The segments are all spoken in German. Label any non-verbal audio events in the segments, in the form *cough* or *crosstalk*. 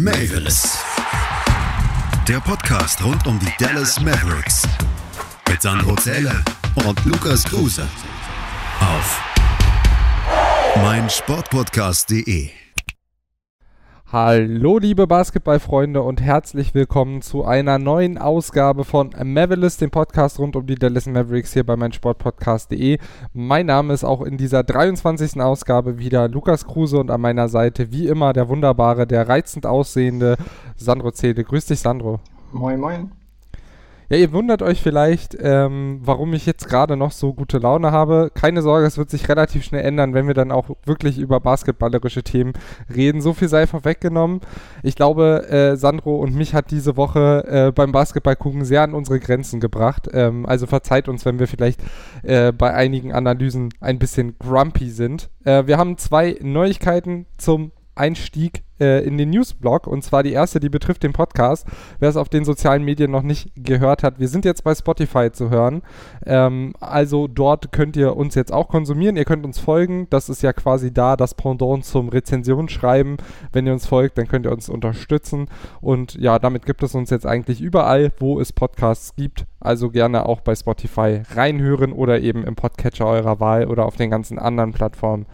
Mavis. Der Podcast rund um die Dallas Mavericks. Mit Sandro Zähler und Lukas Kruse. Auf meinsportpodcast.de. Hallo liebe Basketballfreunde und herzlich willkommen zu einer neuen Ausgabe von Mavericks, dem Podcast rund um die Dallas Mavericks hier bei meinsportpodcast.de. Mein Name ist auch in dieser 23. Ausgabe wieder Lukas Kruse und an meiner Seite wie immer der wunderbare, der reizend aussehende Sandro Zede. Grüß dich Sandro. Moin moin. Ja, ihr wundert euch vielleicht, ähm, warum ich jetzt gerade noch so gute Laune habe. Keine Sorge, es wird sich relativ schnell ändern, wenn wir dann auch wirklich über basketballerische Themen reden. So viel sei vorweggenommen. Ich glaube, äh, Sandro und mich hat diese Woche äh, beim Basketballgucken sehr an unsere Grenzen gebracht. Ähm, also verzeiht uns, wenn wir vielleicht äh, bei einigen Analysen ein bisschen grumpy sind. Äh, wir haben zwei Neuigkeiten zum Einstieg äh, in den Newsblog. Und zwar die erste, die betrifft den Podcast. Wer es auf den sozialen Medien noch nicht gehört hat, wir sind jetzt bei Spotify zu hören. Ähm, also dort könnt ihr uns jetzt auch konsumieren. Ihr könnt uns folgen. Das ist ja quasi da das Pendant zum Rezensionsschreiben. Wenn ihr uns folgt, dann könnt ihr uns unterstützen. Und ja, damit gibt es uns jetzt eigentlich überall, wo es Podcasts gibt. Also gerne auch bei Spotify reinhören oder eben im Podcatcher eurer Wahl oder auf den ganzen anderen Plattformen.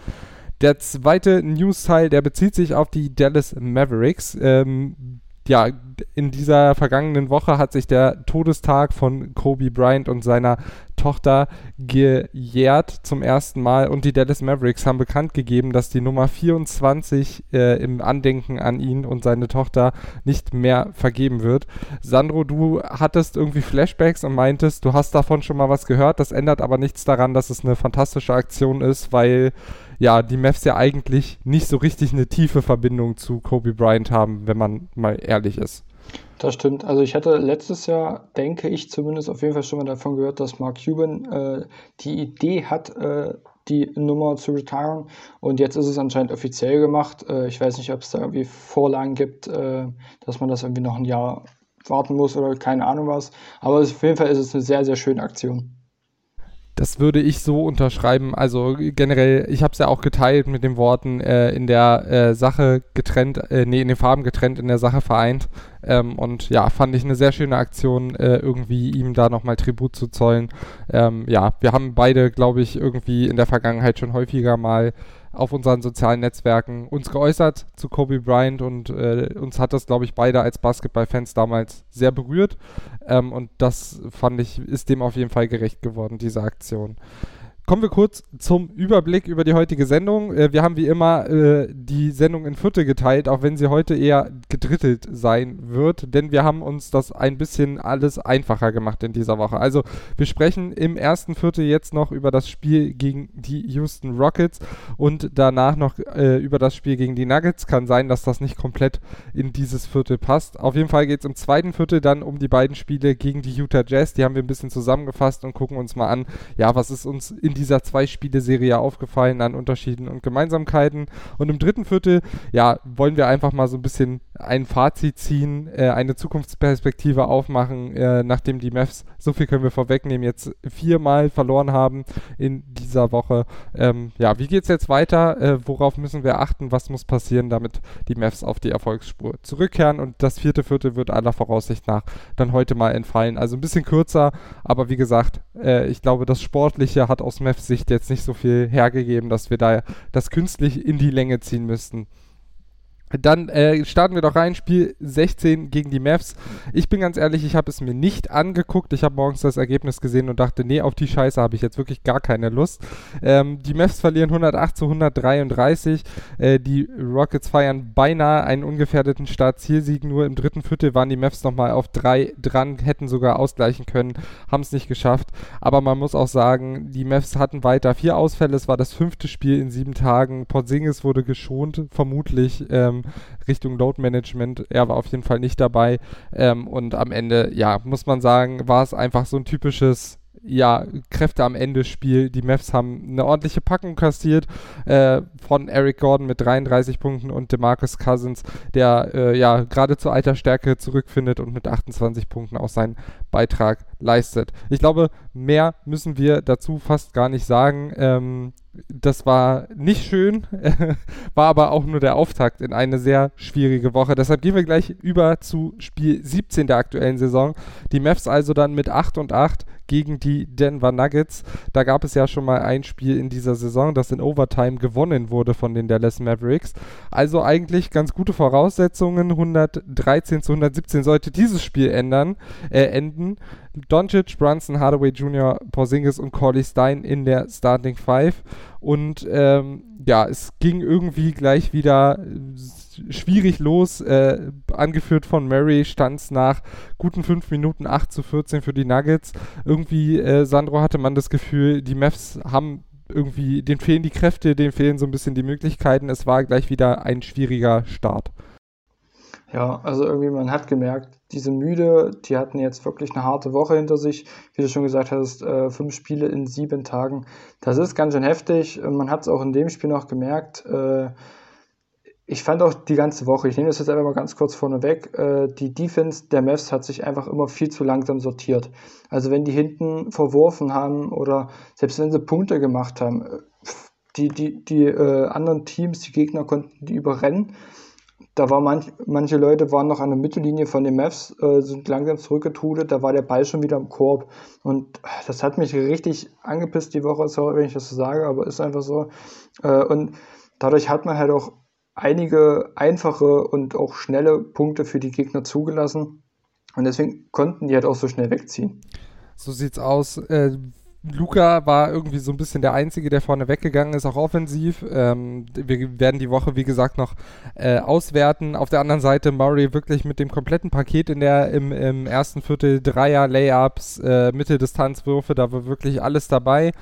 Der zweite News-Teil, der bezieht sich auf die Dallas Mavericks. Ähm, ja, in dieser vergangenen Woche hat sich der Todestag von Kobe Bryant und seiner Tochter gejährt zum ersten Mal und die Dallas Mavericks haben bekannt gegeben, dass die Nummer 24 äh, im Andenken an ihn und seine Tochter nicht mehr vergeben wird. Sandro, du hattest irgendwie Flashbacks und meintest, du hast davon schon mal was gehört. Das ändert aber nichts daran, dass es eine fantastische Aktion ist, weil ja, die Mavs ja eigentlich nicht so richtig eine tiefe Verbindung zu Kobe Bryant haben, wenn man mal ehrlich ist. Das stimmt. Also ich hatte letztes Jahr, denke ich zumindest, auf jeden Fall schon mal davon gehört, dass Mark Cuban äh, die Idee hat, äh, die Nummer zu retiren. Und jetzt ist es anscheinend offiziell gemacht. Äh, ich weiß nicht, ob es da irgendwie Vorlagen gibt, äh, dass man das irgendwie noch ein Jahr warten muss oder keine Ahnung was. Aber auf jeden Fall ist es eine sehr, sehr schöne Aktion. Das würde ich so unterschreiben. Also generell, ich habe es ja auch geteilt mit den Worten äh, in der äh, Sache getrennt, äh, nee, in den Farben getrennt, in der Sache vereint. Ähm, und ja, fand ich eine sehr schöne Aktion, äh, irgendwie ihm da nochmal Tribut zu zollen. Ähm, ja, wir haben beide, glaube ich, irgendwie in der Vergangenheit schon häufiger mal auf unseren sozialen Netzwerken uns geäußert zu Kobe Bryant und äh, uns hat das, glaube ich, beide als Basketballfans damals sehr berührt. Ähm, und das fand ich, ist dem auf jeden Fall gerecht geworden, diese Aktion. Kommen wir kurz zum Überblick über die heutige Sendung. Äh, wir haben wie immer äh, die Sendung in Viertel geteilt, auch wenn sie heute eher gedrittelt sein wird, denn wir haben uns das ein bisschen alles einfacher gemacht in dieser Woche. Also wir sprechen im ersten Viertel jetzt noch über das Spiel gegen die Houston Rockets und danach noch äh, über das Spiel gegen die Nuggets. Kann sein, dass das nicht komplett in dieses Viertel passt. Auf jeden Fall geht es im zweiten Viertel dann um die beiden Spiele gegen die Utah Jazz. Die haben wir ein bisschen zusammengefasst und gucken uns mal an, ja, was ist uns in dieser Zwei-Spiele-Serie aufgefallen an Unterschieden und Gemeinsamkeiten. Und im dritten Viertel, ja, wollen wir einfach mal so ein bisschen ein Fazit ziehen, äh, eine Zukunftsperspektive aufmachen, äh, nachdem die Mavs, so viel können wir vorwegnehmen, jetzt viermal verloren haben in dieser Woche. Ähm, ja, wie geht es jetzt weiter? Äh, worauf müssen wir achten? Was muss passieren, damit die Mavs auf die Erfolgsspur zurückkehren? Und das vierte Viertel wird aller Voraussicht nach dann heute mal entfallen. Also ein bisschen kürzer, aber wie gesagt, äh, ich glaube, das Sportliche hat aus Mavs Sicht jetzt nicht so viel hergegeben, dass wir da das künstlich in die Länge ziehen müssten. Dann äh, starten wir doch rein, Spiel 16 gegen die Mavs. Ich bin ganz ehrlich, ich habe es mir nicht angeguckt. Ich habe morgens das Ergebnis gesehen und dachte, nee, auf die Scheiße habe ich jetzt wirklich gar keine Lust. Ähm, die Mavs verlieren 108 zu 133. Äh, die Rockets feiern beinahe einen ungefährdeten Start-Zielsieg. Nur im dritten Viertel waren die Mavs nochmal auf drei dran, hätten sogar ausgleichen können, haben es nicht geschafft. Aber man muss auch sagen, die Mavs hatten weiter vier Ausfälle. Es war das fünfte Spiel in sieben Tagen. Porzingis wurde geschont, vermutlich. Ähm, Richtung Load Management. Er war auf jeden Fall nicht dabei. Ähm, und am Ende, ja, muss man sagen, war es einfach so ein typisches ja, Kräfte am Ende Spiel. Die Mavs haben eine ordentliche Packung kassiert äh, von Eric Gordon mit 33 Punkten und DeMarcus Cousins, der äh, ja gerade zur alter Stärke zurückfindet und mit 28 Punkten auch seinen Beitrag leistet. Ich glaube, mehr müssen wir dazu fast gar nicht sagen. Ähm, das war nicht schön, *laughs* war aber auch nur der Auftakt in eine sehr schwierige Woche. Deshalb gehen wir gleich über zu Spiel 17 der aktuellen Saison. Die Mavs also dann mit 8 und 8 gegen die Denver Nuggets. Da gab es ja schon mal ein Spiel in dieser Saison, das in Overtime gewonnen wurde von den Dallas Mavericks. Also eigentlich ganz gute Voraussetzungen. 113 zu 117 sollte dieses Spiel ändern, äh, enden. Doncic, Brunson, Hardaway Jr., Porzingis und Corley Stein in der Starting Five. Und ähm, ja, es ging irgendwie gleich wieder schwierig los. Äh, angeführt von Murray stand es nach guten fünf Minuten 8 zu 14 für die Nuggets. Irgendwie, äh, Sandro, hatte man das Gefühl, die Mavs haben irgendwie, denen fehlen die Kräfte, denen fehlen so ein bisschen die Möglichkeiten. Es war gleich wieder ein schwieriger Start. Ja, also irgendwie, man hat gemerkt, diese müde, die hatten jetzt wirklich eine harte Woche hinter sich. Wie du schon gesagt hast, äh, fünf Spiele in sieben Tagen. Das ist ganz schön heftig. Man hat es auch in dem Spiel noch gemerkt. Äh, ich fand auch die ganze Woche, ich nehme das jetzt einfach mal ganz kurz vorne weg, äh, die Defense der Mavs hat sich einfach immer viel zu langsam sortiert. Also wenn die hinten verworfen haben oder selbst wenn sie Punkte gemacht haben, äh, die, die, die äh, anderen Teams, die Gegner konnten die überrennen. Da war manch, manche Leute waren noch an der Mittellinie von den Mavs, äh, sind langsam zurückgetrudelt, da war der Ball schon wieder im Korb. Und das hat mich richtig angepisst die Woche, sorry, wenn ich das so sage, aber ist einfach so. Äh, und dadurch hat man halt auch einige einfache und auch schnelle Punkte für die Gegner zugelassen. Und deswegen konnten die halt auch so schnell wegziehen. So sieht's aus. Äh, Luca war irgendwie so ein bisschen der Einzige, der vorne weggegangen ist, auch offensiv. Ähm, wir werden die Woche, wie gesagt, noch äh, auswerten. Auf der anderen Seite Murray wirklich mit dem kompletten Paket in der im, im ersten Viertel Dreier, Layups, äh, Mitteldistanzwürfe, da war wirklich alles dabei.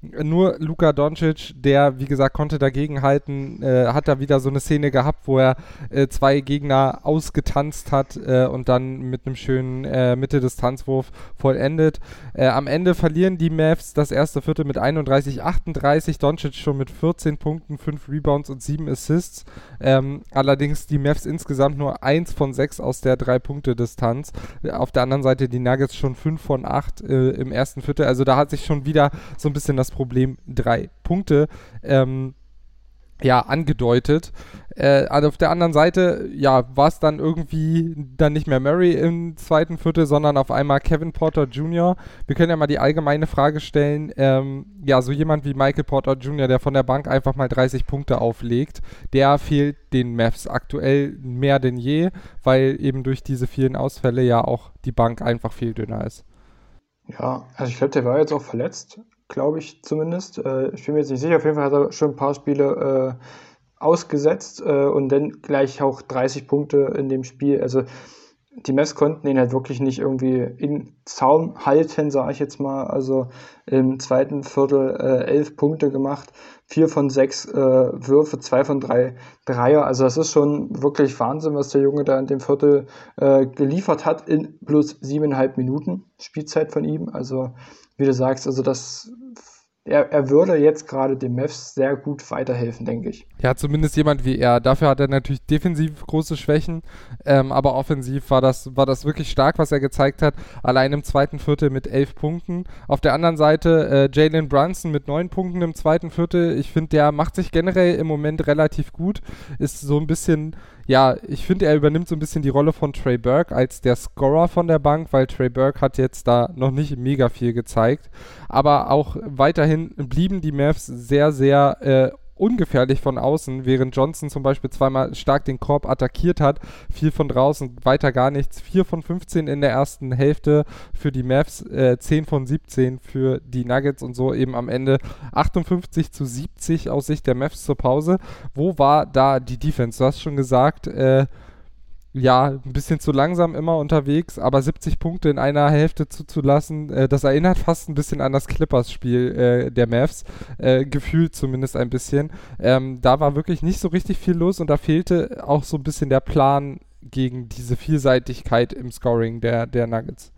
Nur Luka Doncic, der, wie gesagt, konnte dagegenhalten, äh, hat da wieder so eine Szene gehabt, wo er äh, zwei Gegner ausgetanzt hat äh, und dann mit einem schönen äh, Mitte-Distanzwurf vollendet. Äh, am Ende verlieren die Mavs das erste Viertel mit 31-38. Doncic schon mit 14 Punkten, 5 Rebounds und 7 Assists. Ähm, allerdings die Mavs insgesamt nur 1 von 6 aus der 3-Punkte-Distanz. Auf der anderen Seite die Nuggets schon 5 von 8 äh, im ersten Viertel. Also da hat sich schon wieder so ein bisschen das das Problem drei Punkte. Ähm, ja, angedeutet. Äh, auf der anderen Seite, ja, war es dann irgendwie dann nicht mehr Murray im zweiten Viertel, sondern auf einmal Kevin Porter Jr. Wir können ja mal die allgemeine Frage stellen, ähm, ja, so jemand wie Michael Porter Jr., der von der Bank einfach mal 30 Punkte auflegt, der fehlt den Mavs aktuell mehr denn je, weil eben durch diese vielen Ausfälle ja auch die Bank einfach viel dünner ist. Ja, also ich glaube, der war jetzt auch verletzt glaube ich zumindest. Äh, ich bin mir jetzt nicht sicher, auf jeden Fall hat er schon ein paar Spiele äh, ausgesetzt äh, und dann gleich auch 30 Punkte in dem Spiel. Also die Mess konnten ihn halt wirklich nicht irgendwie in Zaum halten, sage ich jetzt mal. Also im zweiten Viertel äh, elf Punkte gemacht, vier von sechs äh, Würfe, zwei von drei Dreier. Also das ist schon wirklich Wahnsinn, was der Junge da in dem Viertel äh, geliefert hat in plus siebeneinhalb Minuten Spielzeit von ihm. Also wie du sagst, also das er, er würde jetzt gerade dem Mavs sehr gut weiterhelfen, denke ich. Ja, zumindest jemand wie er. Dafür hat er natürlich defensiv große Schwächen, ähm, aber offensiv war das, war das wirklich stark, was er gezeigt hat. Allein im zweiten Viertel mit elf Punkten. Auf der anderen Seite äh, Jalen Brunson mit neun Punkten im zweiten Viertel. Ich finde, der macht sich generell im Moment relativ gut. Ist so ein bisschen ja, ich finde, er übernimmt so ein bisschen die Rolle von Trey Burke als der Scorer von der Bank, weil Trey Burke hat jetzt da noch nicht mega viel gezeigt. Aber auch weiterhin blieben die Mavs sehr, sehr äh, ungefährlich von außen, während Johnson zum Beispiel zweimal stark den Korb attackiert hat. Viel von draußen, weiter gar nichts. 4 von 15 in der ersten Hälfte für die Mavs, äh, 10 von 17 für die Nuggets und so eben am Ende 58 zu 70 aus Sicht der Mavs zur Pause. Wo war da die Defense? Du hast schon gesagt, äh, ja, ein bisschen zu langsam immer unterwegs, aber 70 Punkte in einer Hälfte zuzulassen, äh, das erinnert fast ein bisschen an das Clippers-Spiel äh, der Mavs, äh, gefühlt zumindest ein bisschen. Ähm, da war wirklich nicht so richtig viel los und da fehlte auch so ein bisschen der Plan gegen diese Vielseitigkeit im Scoring der, der Nuggets.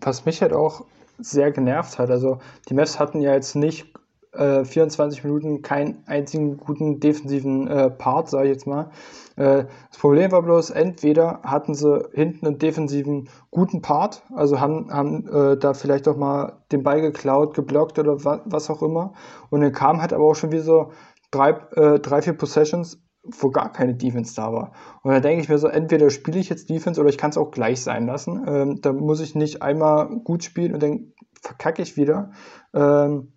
Was mich halt auch sehr genervt hat. Also die Mavs hatten ja jetzt nicht äh, 24 Minuten keinen einzigen guten defensiven äh, Part, sage ich jetzt mal. Äh, das Problem war bloß, entweder hatten sie hinten einen defensiven guten Part, also haben, haben äh, da vielleicht auch mal den Ball geklaut, geblockt oder wa was auch immer. Und dann kam halt aber auch schon wieder so drei, äh, drei vier Possessions, wo gar keine Defense da war. Und da denke ich mir so, entweder spiele ich jetzt Defense oder ich kann es auch gleich sein lassen. Ähm, da muss ich nicht einmal gut spielen und dann verkacke ich wieder. Ähm,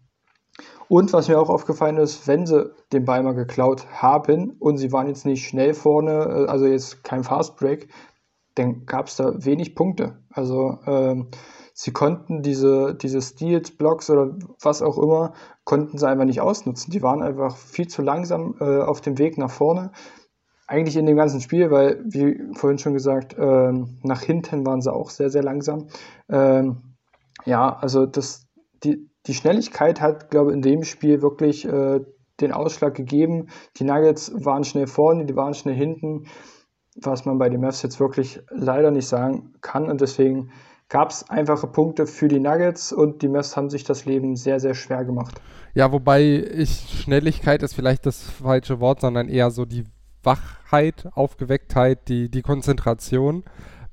und was mir auch aufgefallen ist, wenn sie den Ball mal geklaut haben und sie waren jetzt nicht schnell vorne, äh, also jetzt kein Fast Break, dann gab es da wenig Punkte. Also ähm, sie konnten diese, diese Steals, Blocks oder was auch immer, konnten sie einfach nicht ausnutzen. Die waren einfach viel zu langsam äh, auf dem Weg nach vorne. Eigentlich in dem ganzen Spiel, weil, wie vorhin schon gesagt, ähm, nach hinten waren sie auch sehr, sehr langsam. Ähm, ja, also das, die, die Schnelligkeit hat, glaube ich, in dem Spiel wirklich äh, den Ausschlag gegeben. Die Nuggets waren schnell vorne, die waren schnell hinten, was man bei den Mavs jetzt wirklich leider nicht sagen kann. Und deswegen gab es einfache Punkte für die Nuggets und die Mavs haben sich das Leben sehr, sehr schwer gemacht. Ja, wobei ich Schnelligkeit ist vielleicht das falsche Wort, sondern eher so die Wachheit, Aufgewecktheit, die, die Konzentration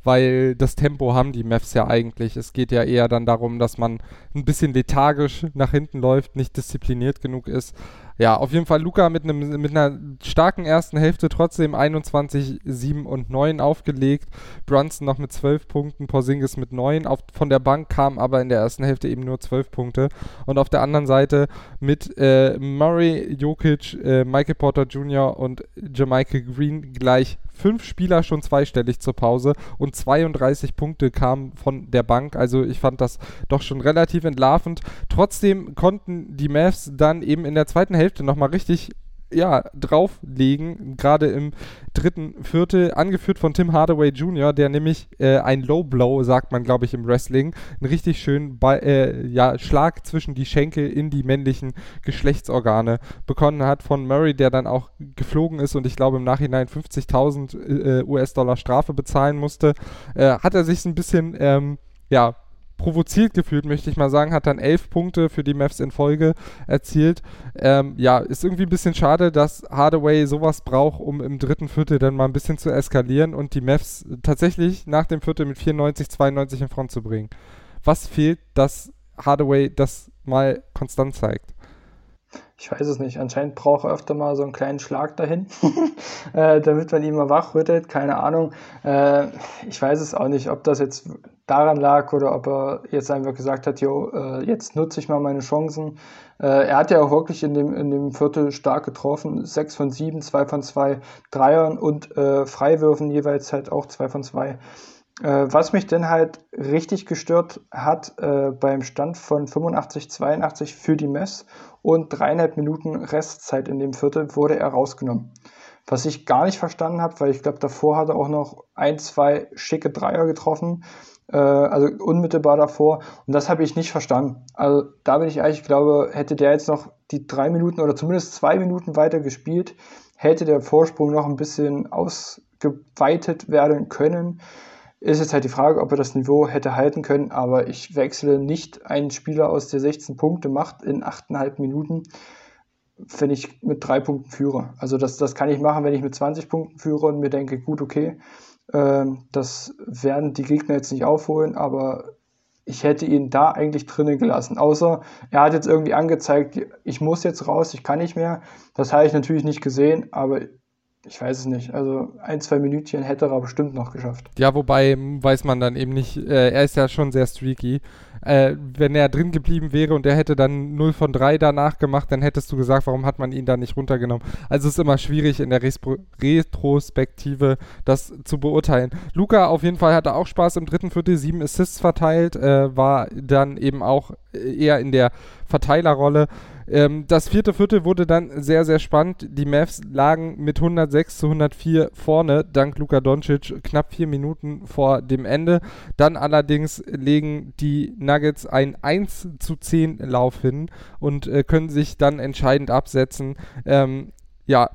weil das Tempo haben die Mavs ja eigentlich. Es geht ja eher dann darum, dass man ein bisschen lethargisch nach hinten läuft, nicht diszipliniert genug ist. Ja, auf jeden Fall Luca mit, einem, mit einer starken ersten Hälfte trotzdem 21, 7 und 9 aufgelegt. Brunson noch mit 12 Punkten, Porzingis mit 9. Auf, von der Bank kam aber in der ersten Hälfte eben nur 12 Punkte. Und auf der anderen Seite mit äh, Murray, Jokic, äh, Michael Porter Jr. und Jamaica Green gleich fünf Spieler schon zweistellig zur Pause und 32 Punkte kamen von der Bank. Also ich fand das doch schon relativ entlarvend. Trotzdem konnten die Mavs dann eben in der zweiten Hälfte nochmal richtig ja, drauflegen, gerade im dritten Viertel, angeführt von Tim Hardaway Jr., der nämlich äh, ein Low Blow, sagt man, glaube ich, im Wrestling, einen richtig schönen Ball, äh, ja, Schlag zwischen die Schenkel in die männlichen Geschlechtsorgane bekommen hat von Murray, der dann auch geflogen ist und ich glaube im Nachhinein 50.000 äh, US-Dollar Strafe bezahlen musste, äh, hat er sich ein bisschen, ähm, ja, provoziert gefühlt, möchte ich mal sagen, hat dann elf Punkte für die Mavs in Folge erzielt. Ähm, ja, ist irgendwie ein bisschen schade, dass Hardaway sowas braucht, um im dritten Viertel dann mal ein bisschen zu eskalieren und die Mavs tatsächlich nach dem Viertel mit 94, 92 in Front zu bringen. Was fehlt, dass Hardaway das mal konstant zeigt? Ich weiß es nicht. Anscheinend braucht er öfter mal so einen kleinen Schlag dahin, *laughs* äh, damit man ihn mal wachrüttelt. Keine Ahnung. Äh, ich weiß es auch nicht, ob das jetzt daran lag oder ob er jetzt einfach gesagt hat, jo, äh, jetzt nutze ich mal meine Chancen. Äh, er hat ja auch wirklich in dem, in dem Viertel stark getroffen. Sechs von sieben, zwei von zwei Dreiern und äh, Freiwürfen jeweils halt auch zwei von zwei. Äh, was mich denn halt richtig gestört hat äh, beim Stand von 85, 82 für die Mess und dreieinhalb Minuten Restzeit in dem Viertel wurde er rausgenommen. Was ich gar nicht verstanden habe, weil ich glaube, davor hat er auch noch ein, zwei schicke Dreier getroffen, äh, also unmittelbar davor. Und das habe ich nicht verstanden. Also da bin ich eigentlich, glaube, hätte der jetzt noch die drei Minuten oder zumindest zwei Minuten weiter gespielt, hätte der Vorsprung noch ein bisschen ausgeweitet werden können. Ist jetzt halt die Frage, ob er das Niveau hätte halten können, aber ich wechsle nicht einen Spieler aus, der 16 Punkte macht in 8,5 Minuten, wenn ich mit drei Punkten führe. Also das, das kann ich machen, wenn ich mit 20 Punkten führe und mir denke, gut, okay, äh, das werden die Gegner jetzt nicht aufholen, aber ich hätte ihn da eigentlich drinnen gelassen. Außer er hat jetzt irgendwie angezeigt, ich muss jetzt raus, ich kann nicht mehr. Das habe ich natürlich nicht gesehen, aber ich weiß es nicht. Also ein, zwei Minütchen hätte er bestimmt noch geschafft. Ja, wobei weiß man dann eben nicht, äh, er ist ja schon sehr streaky. Äh, wenn er drin geblieben wäre und er hätte dann 0 von 3 danach gemacht, dann hättest du gesagt, warum hat man ihn da nicht runtergenommen. Also es ist immer schwierig in der Respro Retrospektive das zu beurteilen. Luca auf jeden Fall hatte auch Spaß im dritten Viertel, sieben Assists verteilt, äh, war dann eben auch eher in der Verteilerrolle. Ähm, das vierte Viertel wurde dann sehr, sehr spannend. Die Mavs lagen mit 106 zu 104 vorne, dank Luka Doncic, knapp vier Minuten vor dem Ende. Dann allerdings legen die Nuggets ein 1 zu 10 Lauf hin und äh, können sich dann entscheidend absetzen. Ähm, ja,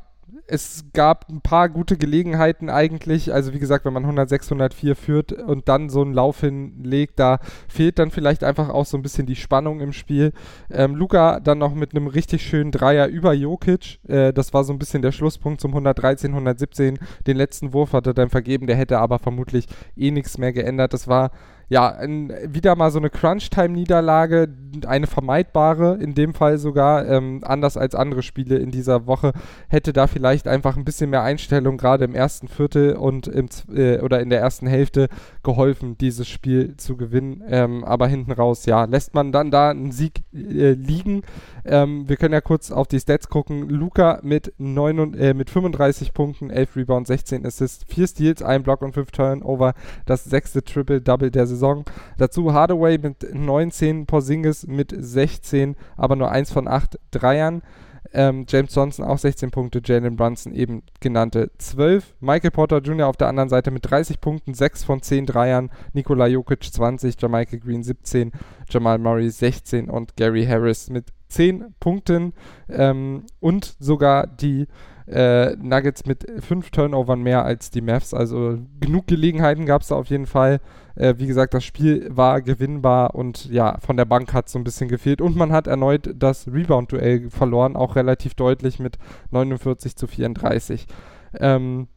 es gab ein paar gute Gelegenheiten eigentlich. Also wie gesagt, wenn man 106, 104 führt und dann so einen Lauf hinlegt, da fehlt dann vielleicht einfach auch so ein bisschen die Spannung im Spiel. Ähm, Luca dann noch mit einem richtig schönen Dreier über Jokic. Äh, das war so ein bisschen der Schlusspunkt zum 113, 117. Den letzten Wurf hat er dann vergeben, der hätte aber vermutlich eh nichts mehr geändert. Das war ja, ein, wieder mal so eine Crunch-Time-Niederlage, eine vermeidbare, in dem Fall sogar, ähm, anders als andere Spiele in dieser Woche, hätte da vielleicht einfach ein bisschen mehr Einstellung gerade im ersten Viertel und im, äh, oder in der ersten Hälfte geholfen, dieses Spiel zu gewinnen. Ähm, aber hinten raus, ja, lässt man dann da einen Sieg äh, liegen. Ähm, wir können ja kurz auf die Stats gucken. Luca mit, 9, äh, mit 35 Punkten, 11 Rebounds, 16 Assists, 4 Steals, 1 Block und 5 Turnover. Das sechste Triple-Double der Saison. Dazu Hardaway mit 19, Porzingis mit 16, aber nur 1 von 8 Dreiern. Ähm, James Johnson auch 16 Punkte, Jalen Brunson eben genannte 12. Michael Porter Jr. auf der anderen Seite mit 30 Punkten, 6 von 10 Dreiern. Nikola Jokic 20, Jamichael Green 17, Jamal Murray 16 und Gary Harris mit 10 Punkten ähm, und sogar die äh, Nuggets mit 5 Turnovern mehr als die Mavs. Also genug Gelegenheiten gab es da auf jeden Fall. Äh, wie gesagt, das Spiel war gewinnbar und ja, von der Bank hat es so ein bisschen gefehlt. Und man hat erneut das Rebound-Duell verloren, auch relativ deutlich mit 49 zu 34. Ähm,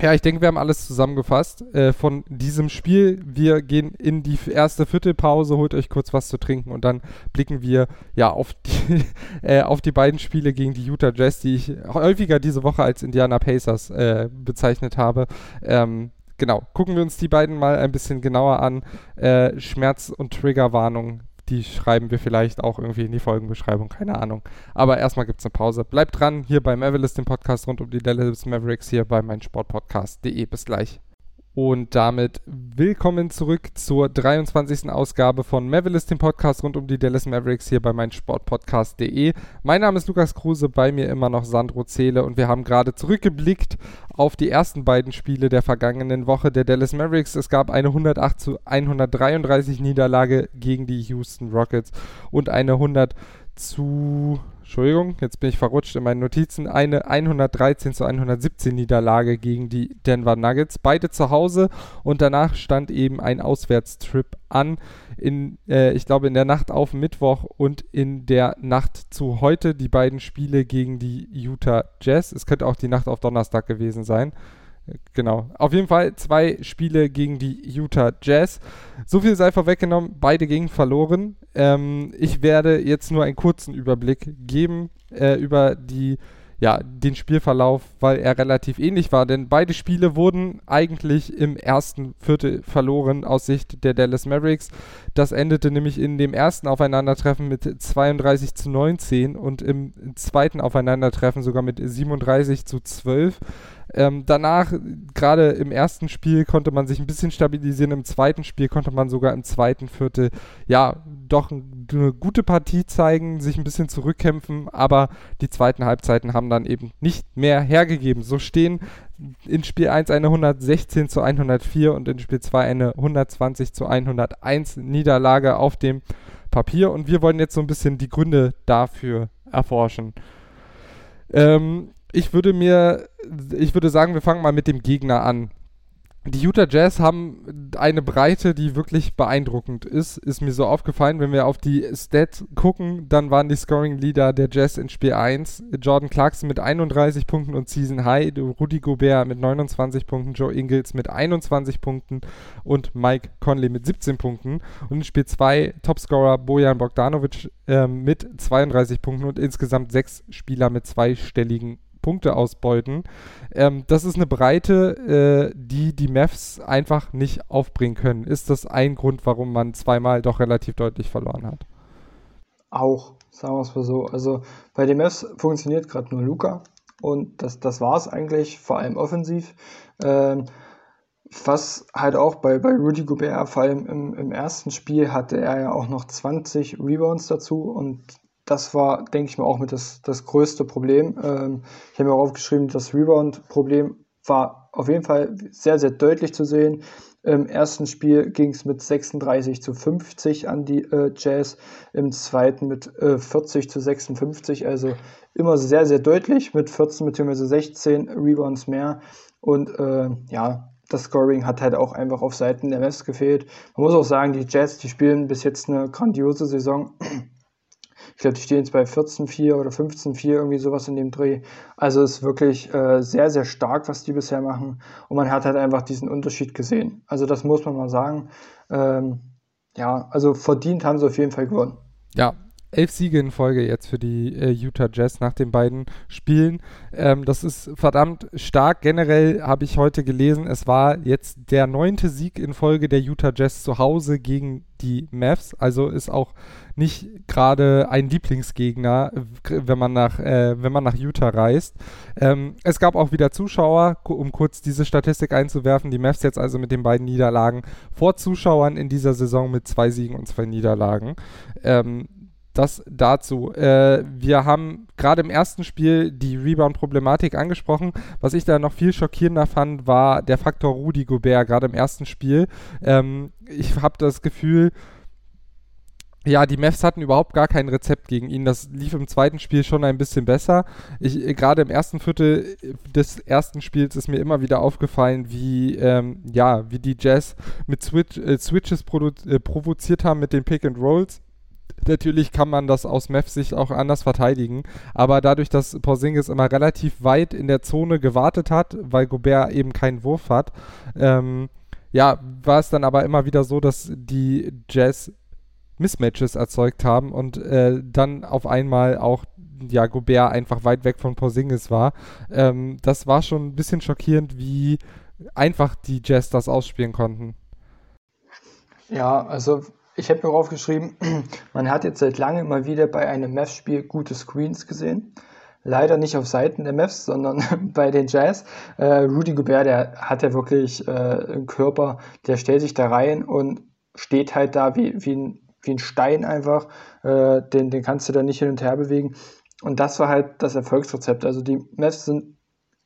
ja, ich denke, wir haben alles zusammengefasst äh, von diesem Spiel. Wir gehen in die erste Viertelpause, holt euch kurz was zu trinken und dann blicken wir ja auf die, *laughs* äh, auf die beiden Spiele gegen die Utah Jazz, die ich häufiger diese Woche als Indiana Pacers äh, bezeichnet habe. Ähm, genau, gucken wir uns die beiden mal ein bisschen genauer an. Äh, Schmerz- und Triggerwarnung die schreiben wir vielleicht auch irgendwie in die Folgenbeschreibung, keine Ahnung. Aber erstmal gibt es eine Pause. Bleibt dran, hier bei Mavericks, dem Podcast rund um die Dallas Mavericks, hier bei meinsportpodcast.de. Bis gleich. Und damit willkommen zurück zur 23. Ausgabe von Mavericks, dem Podcast rund um die Dallas Mavericks hier bei meinsportpodcast.de. Mein Name ist Lukas Kruse, bei mir immer noch Sandro Zähle und wir haben gerade zurückgeblickt auf die ersten beiden Spiele der vergangenen Woche der Dallas Mavericks. Es gab eine 108 zu 133 Niederlage gegen die Houston Rockets und eine 100 zu Entschuldigung, jetzt bin ich verrutscht in meinen Notizen, eine 113 zu 117 Niederlage gegen die Denver Nuggets. Beide zu Hause und danach stand eben ein Auswärtstrip an. In, äh, ich glaube, in der Nacht auf Mittwoch und in der Nacht zu heute die beiden Spiele gegen die Utah Jazz. Es könnte auch die Nacht auf Donnerstag gewesen sein. Genau. Auf jeden Fall zwei Spiele gegen die Utah Jazz. So viel sei vorweggenommen, beide gegen verloren. Ähm, ich werde jetzt nur einen kurzen Überblick geben äh, über die ja, den Spielverlauf, weil er relativ ähnlich war, denn beide Spiele wurden eigentlich im ersten Viertel verloren aus Sicht der Dallas Mavericks. Das endete nämlich in dem ersten Aufeinandertreffen mit 32 zu 19 und im zweiten Aufeinandertreffen sogar mit 37 zu 12. Ähm, danach, gerade im ersten Spiel, konnte man sich ein bisschen stabilisieren. Im zweiten Spiel konnte man sogar im zweiten Viertel, ja, doch eine gute Partie zeigen, sich ein bisschen zurückkämpfen, aber die zweiten Halbzeiten haben dann eben nicht mehr hergegeben. So stehen in Spiel 1 eine 116 zu 104 und in Spiel 2 eine 120 zu 101 Niederlage auf dem Papier. Und wir wollen jetzt so ein bisschen die Gründe dafür erforschen. Ähm, ich würde mir, ich würde sagen, wir fangen mal mit dem Gegner an. Die Utah Jazz haben eine Breite, die wirklich beeindruckend ist. Ist mir so aufgefallen, wenn wir auf die Stats gucken, dann waren die Scoring Leader der Jazz in Spiel 1 Jordan Clarkson mit 31 Punkten und Season High, Rudy Gobert mit 29 Punkten, Joe Ingles mit 21 Punkten und Mike Conley mit 17 Punkten. Und in Spiel 2 Topscorer Bojan Bogdanovic äh, mit 32 Punkten und insgesamt sechs Spieler mit zweistelligen Punkte ausbeuten. Ähm, das ist eine Breite, äh, die die Mavs einfach nicht aufbringen können. Ist das ein Grund, warum man zweimal doch relativ deutlich verloren hat? Auch, sagen wir es mal so. Also bei den Mavs funktioniert gerade nur Luca und das, das war es eigentlich, vor allem offensiv. Ähm, was halt auch bei, bei Rudy Gobert, vor allem im, im ersten Spiel, hatte er ja auch noch 20 Rebounds dazu und das war, denke ich mal, auch mit das, das größte Problem. Ähm, ich habe mir auch aufgeschrieben, das Rebound-Problem war auf jeden Fall sehr, sehr deutlich zu sehen. Im ersten Spiel ging es mit 36 zu 50 an die äh, Jazz, im zweiten mit äh, 40 zu 56, also immer sehr, sehr deutlich mit 14 bzw. 16 Rebounds mehr. Und äh, ja, das Scoring hat halt auch einfach auf Seiten der Mavs gefehlt. Man muss auch sagen, die Jazz, die spielen bis jetzt eine grandiose Saison. Ich glaube, die stehen jetzt bei 14-4 oder 15-4, irgendwie sowas in dem Dreh. Also ist wirklich äh, sehr, sehr stark, was die bisher machen. Und man hat halt einfach diesen Unterschied gesehen. Also das muss man mal sagen. Ähm, ja, also verdient haben sie auf jeden Fall gewonnen. Ja, elf Siege in Folge jetzt für die äh, Utah Jazz nach den beiden Spielen. Ähm, das ist verdammt stark. Generell habe ich heute gelesen, es war jetzt der neunte Sieg in Folge der Utah Jazz zu Hause gegen die Mavs. Also ist auch nicht gerade ein Lieblingsgegner, wenn man nach, äh, wenn man nach Utah reist. Ähm, es gab auch wieder Zuschauer, um kurz diese Statistik einzuwerfen. Die Mavs jetzt also mit den beiden Niederlagen vor Zuschauern in dieser Saison mit zwei Siegen und zwei Niederlagen. Ähm, das dazu. Äh, wir haben gerade im ersten Spiel die Rebound-Problematik angesprochen. Was ich da noch viel schockierender fand, war der Faktor Rudy Gobert, gerade im ersten Spiel. Ähm, ich habe das Gefühl, ja, die Mavs hatten überhaupt gar kein Rezept gegen ihn. Das lief im zweiten Spiel schon ein bisschen besser. Ich, gerade im ersten Viertel des ersten Spiels ist mir immer wieder aufgefallen, wie, ähm, ja, wie die Jazz mit Switch, äh, Switches äh, provoziert haben mit den Pick and Rolls Natürlich kann man das aus Mavs Sicht auch anders verteidigen, aber dadurch, dass Porzingis immer relativ weit in der Zone gewartet hat, weil Gobert eben keinen Wurf hat, ähm, ja, war es dann aber immer wieder so, dass die Jazz Mismatches erzeugt haben und äh, dann auf einmal auch ja, Gobert einfach weit weg von Porzingis war. Ähm, das war schon ein bisschen schockierend, wie einfach die Jazz das ausspielen konnten. Ja, also ich habe mir aufgeschrieben, *clears throat* man hat jetzt seit langem mal wieder bei einem Mavs-Spiel gute Screens gesehen. Leider nicht auf Seiten der Mavs, sondern *laughs* bei den Jazz. Äh, Rudy Gobert, der hat ja wirklich äh, einen Körper, der stellt sich da rein und steht halt da wie, wie, ein, wie ein Stein einfach. Äh, den, den kannst du da nicht hin und her bewegen. Und das war halt das Erfolgsrezept. Also die Mavs sind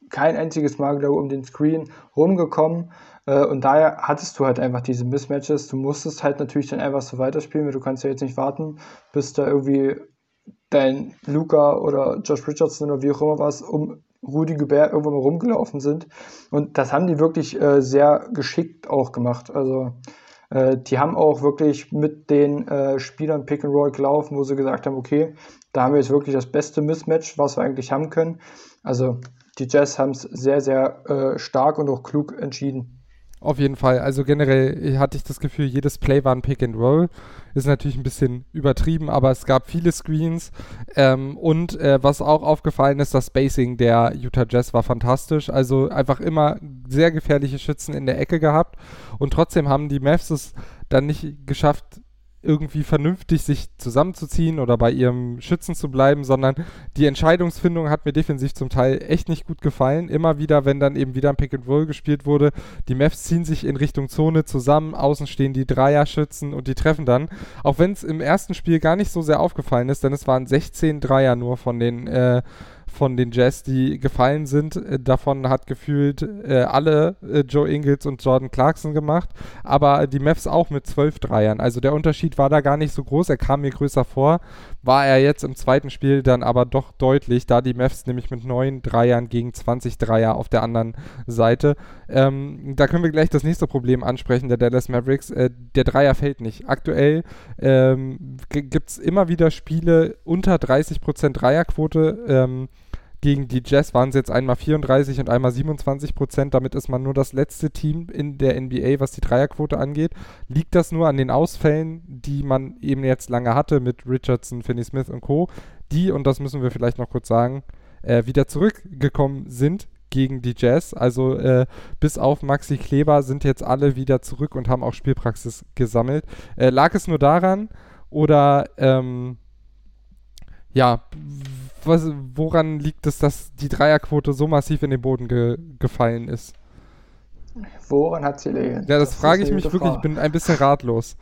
kein einziges Mal, glaube ich, um den Screen rumgekommen. Äh, und daher hattest du halt einfach diese Mismatches. Du musstest halt natürlich dann einfach so weiterspielen, weil du kannst ja jetzt nicht warten, bis da irgendwie dein Luca oder Josh Richardson oder wie auch immer was um Rudy Gobert irgendwann mal rumgelaufen sind. Und das haben die wirklich äh, sehr geschickt auch gemacht. Also äh, die haben auch wirklich mit den äh, Spielern Pick and Roll gelaufen, wo sie gesagt haben, okay, da haben wir jetzt wirklich das beste Mismatch, was wir eigentlich haben können. Also die Jazz haben es sehr, sehr äh, stark und auch klug entschieden. Auf jeden Fall. Also generell hatte ich das Gefühl, jedes Play war ein Pick and Roll. Ist natürlich ein bisschen übertrieben, aber es gab viele Screens. Ähm, und äh, was auch aufgefallen ist, das Spacing der Utah Jazz war fantastisch. Also einfach immer sehr gefährliche Schützen in der Ecke gehabt. Und trotzdem haben die Mavs es dann nicht geschafft, irgendwie vernünftig sich zusammenzuziehen oder bei ihrem Schützen zu bleiben, sondern die Entscheidungsfindung hat mir defensiv zum Teil echt nicht gut gefallen. Immer wieder, wenn dann eben wieder ein Pick and Roll gespielt wurde, die Mavs ziehen sich in Richtung Zone zusammen, außen stehen die Dreier-Schützen und die treffen dann. Auch wenn es im ersten Spiel gar nicht so sehr aufgefallen ist, denn es waren 16 Dreier nur von den äh, von den Jazz, die gefallen sind. Äh, davon hat gefühlt äh, alle äh, Joe Ingles und Jordan Clarkson gemacht, aber die Mavs auch mit zwölf Dreiern. Also der Unterschied war da gar nicht so groß. Er kam mir größer vor, war er jetzt im zweiten Spiel dann aber doch deutlich, da die Mavs nämlich mit neun Dreiern gegen 20 Dreier auf der anderen Seite. Ähm, da können wir gleich das nächste Problem ansprechen, der Dallas Mavericks. Äh, der Dreier fällt nicht. Aktuell ähm, gibt es immer wieder Spiele unter 30% Dreierquote. Ähm, gegen die Jazz waren es jetzt einmal 34 und einmal 27 Prozent. Damit ist man nur das letzte Team in der NBA, was die Dreierquote angeht. Liegt das nur an den Ausfällen, die man eben jetzt lange hatte mit Richardson, Finney Smith und Co., die, und das müssen wir vielleicht noch kurz sagen, äh, wieder zurückgekommen sind gegen die Jazz. Also äh, bis auf Maxi Kleber sind jetzt alle wieder zurück und haben auch Spielpraxis gesammelt. Äh, lag es nur daran oder ähm, ja, was, woran liegt es, dass die Dreierquote so massiv in den Boden ge gefallen ist? Woran hat sie liegen? Ja, das, das frage ich mich wirklich. Frage. Ich bin ein bisschen ratlos.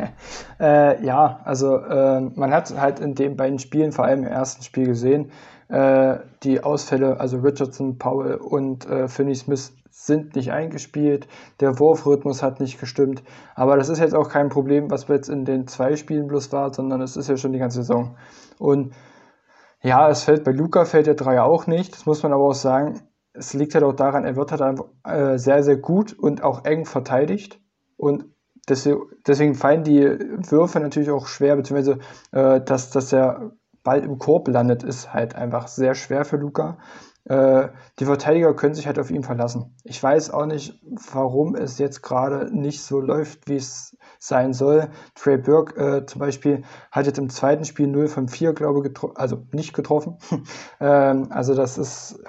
*laughs* äh, ja, also äh, man hat halt in den beiden Spielen, vor allem im ersten Spiel gesehen, Äh, die Ausfälle, also Richardson, Powell und äh, Finney Smith sind nicht eingespielt, der Wurfrhythmus hat nicht gestimmt, aber das ist jetzt auch kein Problem, was jetzt in den zwei Spielen bloß war, sondern es ist ja schon die ganze Saison. Und ja, es fällt bei Luca, fällt der Dreier auch nicht, das muss man aber auch sagen, es liegt halt auch daran, er wird halt einfach äh, sehr, sehr gut und auch eng verteidigt und deswegen, fallen die Würfe natürlich auch schwer, beziehungsweise äh, dass, dass der Ball im Korb landet, ist halt einfach sehr schwer für Luca. Äh, die Verteidiger können sich halt auf ihn verlassen. Ich weiß auch nicht, warum es jetzt gerade nicht so läuft, wie es sein soll. Trey Burke äh, zum Beispiel hat jetzt im zweiten Spiel 0 von 4, glaube ich, also nicht getroffen. *laughs* ähm, also das ist,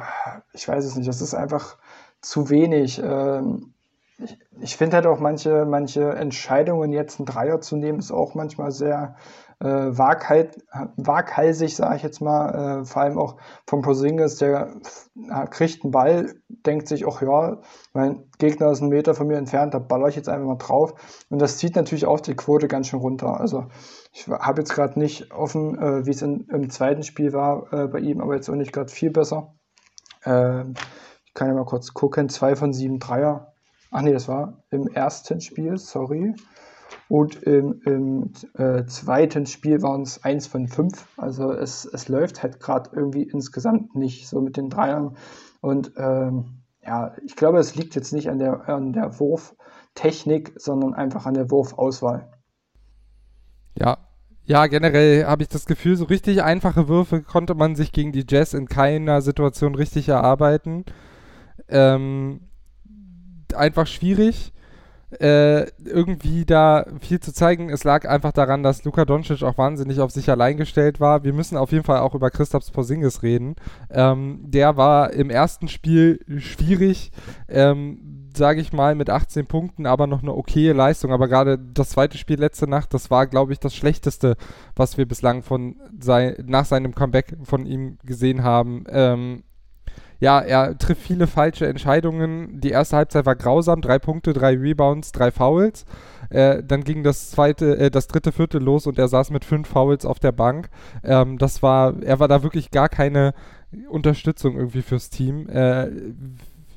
ich weiß es nicht, das ist einfach zu wenig. Ähm, ich, ich finde halt auch manche, manche Entscheidungen, jetzt einen Dreier zu nehmen, ist auch manchmal sehr äh, waghalt, waghalsig, sage ich jetzt mal. Äh, vor allem auch vom Porzingis, der kriegt einen Ball, denkt sich, ach ja, mein Gegner ist einen Meter von mir entfernt, da baller ich jetzt einfach mal drauf. Und das zieht natürlich auch die Quote ganz schön runter. Also ich habe jetzt gerade nicht offen, äh, wie es im zweiten Spiel war äh, bei ihm, aber jetzt auch nicht gerade viel besser. Ähm, ich kann ja mal kurz gucken, zwei von sieben Dreier. Ach nee, das war im ersten Spiel, sorry. Und im, im äh, zweiten Spiel waren es eins von fünf. Also es, es läuft halt gerade irgendwie insgesamt nicht so mit den Dreiern. Und ähm, ja, ich glaube, es liegt jetzt nicht an der, an der Wurftechnik, sondern einfach an der Wurfauswahl. Ja, ja, generell habe ich das Gefühl, so richtig einfache Würfe konnte man sich gegen die Jazz in keiner Situation richtig erarbeiten. Ähm, einfach schwierig äh, irgendwie da viel zu zeigen. Es lag einfach daran, dass Luka Doncic auch wahnsinnig auf sich allein gestellt war. Wir müssen auf jeden Fall auch über Christaps Porzingis reden. Ähm, der war im ersten Spiel schwierig, ähm, sage ich mal, mit 18 Punkten, aber noch eine okaye Leistung. Aber gerade das zweite Spiel letzte Nacht, das war, glaube ich, das Schlechteste, was wir bislang von sein, nach seinem Comeback von ihm gesehen haben. Ähm, ja, er trifft viele falsche Entscheidungen. Die erste Halbzeit war grausam, drei Punkte, drei Rebounds, drei Fouls. Äh, dann ging das zweite, äh, das dritte Viertel los und er saß mit fünf Fouls auf der Bank. Ähm, das war, er war da wirklich gar keine Unterstützung irgendwie fürs Team. Äh,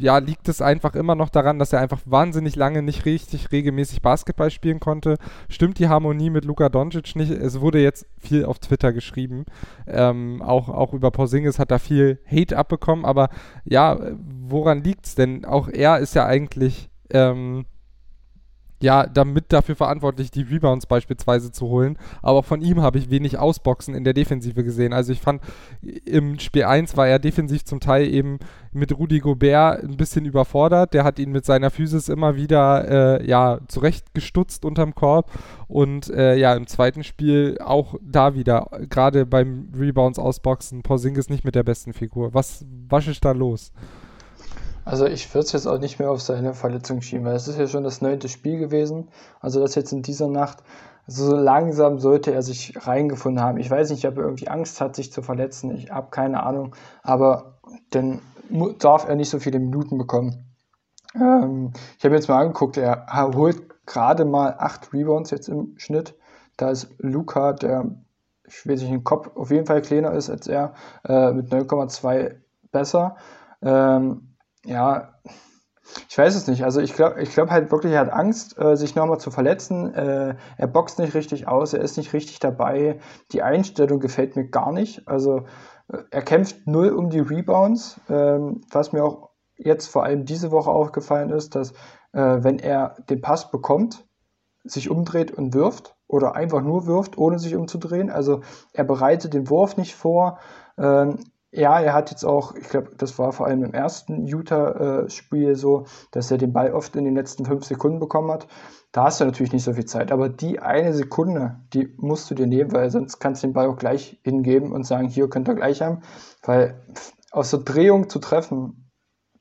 ja, liegt es einfach immer noch daran, dass er einfach wahnsinnig lange nicht richtig regelmäßig Basketball spielen konnte. Stimmt die Harmonie mit Luka Doncic nicht? Es wurde jetzt viel auf Twitter geschrieben. Ähm, auch, auch über Porzingis hat da viel Hate abbekommen. Aber ja, woran liegt es denn? Auch er ist ja eigentlich ähm, ja, damit dafür verantwortlich, die Rebounds beispielsweise zu holen. Aber von ihm habe ich wenig Ausboxen in der Defensive gesehen. Also ich fand, im Spiel 1 war er defensiv zum Teil eben mit Rudi Gobert ein bisschen überfordert. Der hat ihn mit seiner Physis immer wieder äh, ja, zurechtgestutzt unterm Korb. Und äh, ja, im zweiten Spiel auch da wieder, gerade beim Rebounds ausboxen, Porzingis nicht mit der besten Figur. Was, was ist da los? Also ich würde es jetzt auch nicht mehr auf seine Verletzung schieben, weil es ist ja schon das neunte Spiel gewesen. Also das jetzt in dieser Nacht. Also so langsam sollte er sich reingefunden haben. Ich weiß nicht, ob er irgendwie Angst hat, sich zu verletzen. Ich habe keine Ahnung. Aber dann darf er nicht so viele Minuten bekommen. Ähm, ich habe jetzt mal angeguckt, er holt gerade mal acht Rebounds jetzt im Schnitt. Da ist Luca, der, ich weiß nicht, im Kopf auf jeden Fall kleiner ist als er, äh, mit 9,2 besser. Ähm, ja, ich weiß es nicht. Also ich glaube ich glaub halt wirklich, er hat Angst, äh, sich nochmal zu verletzen. Äh, er boxt nicht richtig aus, er ist nicht richtig dabei. Die Einstellung gefällt mir gar nicht. Also äh, er kämpft null um die Rebounds, ähm, was mir auch jetzt vor allem diese Woche aufgefallen ist, dass äh, wenn er den Pass bekommt, sich umdreht und wirft oder einfach nur wirft, ohne sich umzudrehen. Also er bereitet den Wurf nicht vor. Ähm, ja, er hat jetzt auch, ich glaube, das war vor allem im ersten Utah-Spiel so, dass er den Ball oft in den letzten fünf Sekunden bekommen hat. Da hast du natürlich nicht so viel Zeit, aber die eine Sekunde, die musst du dir nehmen, weil sonst kannst du den Ball auch gleich hingeben und sagen, hier könnt ihr gleich haben, weil aus der Drehung zu treffen,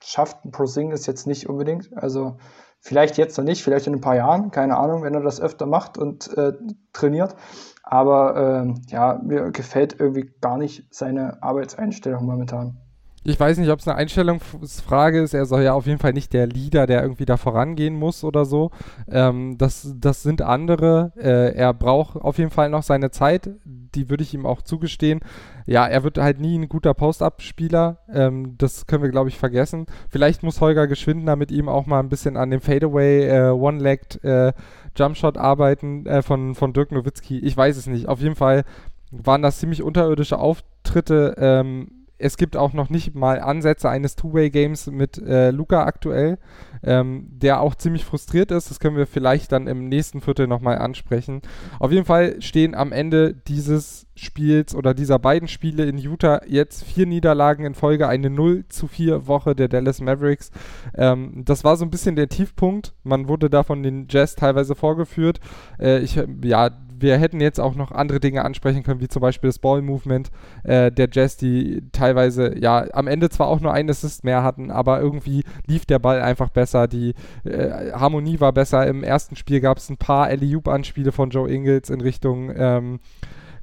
schafft ein Prosingis jetzt nicht unbedingt. Also vielleicht jetzt noch nicht, vielleicht in ein paar Jahren, keine Ahnung, wenn er das öfter macht und äh, trainiert. Aber ähm, ja, mir gefällt irgendwie gar nicht seine Arbeitseinstellung momentan. ich weiß nicht, ob es eine Einstellungsfrage ist. Er soll ja auf jeden Fall nicht der Leader, der irgendwie da vorangehen muss oder so. Ähm, das, das sind andere. Äh, er braucht auf jeden Fall noch seine Zeit. Die würde ich ihm auch zugestehen. Ja, er wird halt nie ein guter Post-Up-Spieler. Ähm, das können wir, glaube ich, vergessen. Vielleicht muss Holger Geschwindner mit ihm auch mal ein bisschen an dem Fadeaway äh, One-Legged äh, Jumpshot arbeiten äh, von, von Dirk Nowitzki. Ich weiß es nicht. Auf jeden Fall waren das ziemlich unterirdische Auftritte. Ähm, es gibt auch noch nicht mal Ansätze eines Two-Way-Games mit äh, Luca aktuell, ähm, der auch ziemlich frustriert ist. Das können wir vielleicht dann im nächsten Viertel nochmal ansprechen. Auf jeden Fall stehen am Ende dieses Spiels oder dieser beiden Spiele in Utah jetzt vier Niederlagen in Folge, eine 0 zu 4 Woche der Dallas Mavericks. Ähm, das war so ein bisschen der Tiefpunkt. Man wurde da von den Jazz teilweise vorgeführt. Äh, ich, ja, wir hätten jetzt auch noch andere Dinge ansprechen können, wie zum Beispiel das Ball-Movement äh, der Jazz, die teilweise ja am Ende zwar auch nur einen Assist mehr hatten, aber irgendwie lief der Ball einfach besser. Die äh, Harmonie war besser. Im ersten Spiel gab es ein paar Alley-Oop-Anspiele von Joe Ingles in Richtung ähm,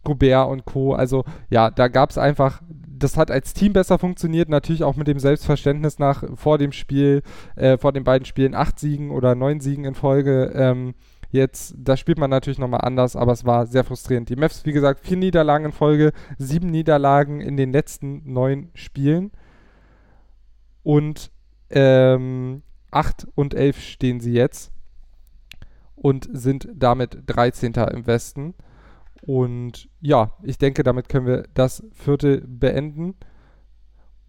Gobert und Co. Also ja, da gab es einfach das hat als Team besser funktioniert, natürlich auch mit dem Selbstverständnis nach vor dem Spiel, äh, vor den beiden Spielen acht Siegen oder neun Siegen in Folge. Ähm, Jetzt, da spielt man natürlich nochmal anders, aber es war sehr frustrierend. Die Mavs, wie gesagt, vier Niederlagen in Folge, sieben Niederlagen in den letzten neun Spielen. Und ähm, 8 und 11 stehen sie jetzt und sind damit 13. im Westen. Und ja, ich denke, damit können wir das Viertel beenden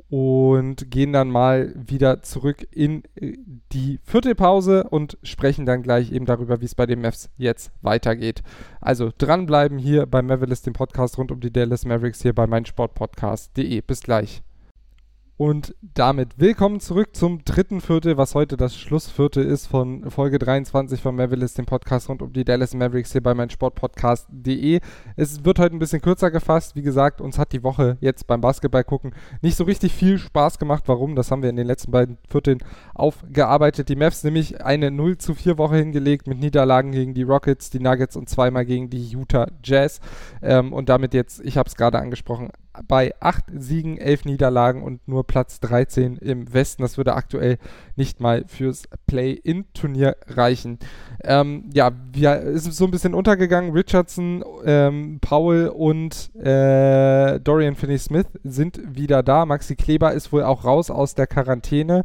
und gehen dann mal wieder zurück in äh, die Viertelpause und sprechen dann gleich eben darüber, wie es bei den Mavs jetzt weitergeht. Also dranbleiben hier bei Mavericks, dem Podcast rund um die Dallas Mavericks hier bei meinsportpodcast.de. Bis gleich. Und damit willkommen zurück zum dritten Viertel, was heute das Schlussviertel ist von Folge 23 von Mavericks, dem Podcast rund um die Dallas Mavericks hier bei meinsportpodcast.de. Es wird heute ein bisschen kürzer gefasst. Wie gesagt, uns hat die Woche jetzt beim Basketball gucken nicht so richtig viel Spaß gemacht. Warum? Das haben wir in den letzten beiden Vierteln aufgearbeitet. Die Mavs nämlich eine 0 zu 4 Woche hingelegt mit Niederlagen gegen die Rockets, die Nuggets und zweimal gegen die Utah Jazz. Ähm, und damit jetzt, ich habe es gerade angesprochen, bei acht Siegen, elf Niederlagen und nur Platz 13 im Westen. Das würde aktuell nicht mal fürs Play-In-Turnier reichen. Ähm, ja, wir, ist so ein bisschen untergegangen. Richardson, ähm, Paul und äh, Dorian Finney-Smith sind wieder da. Maxi Kleber ist wohl auch raus aus der Quarantäne,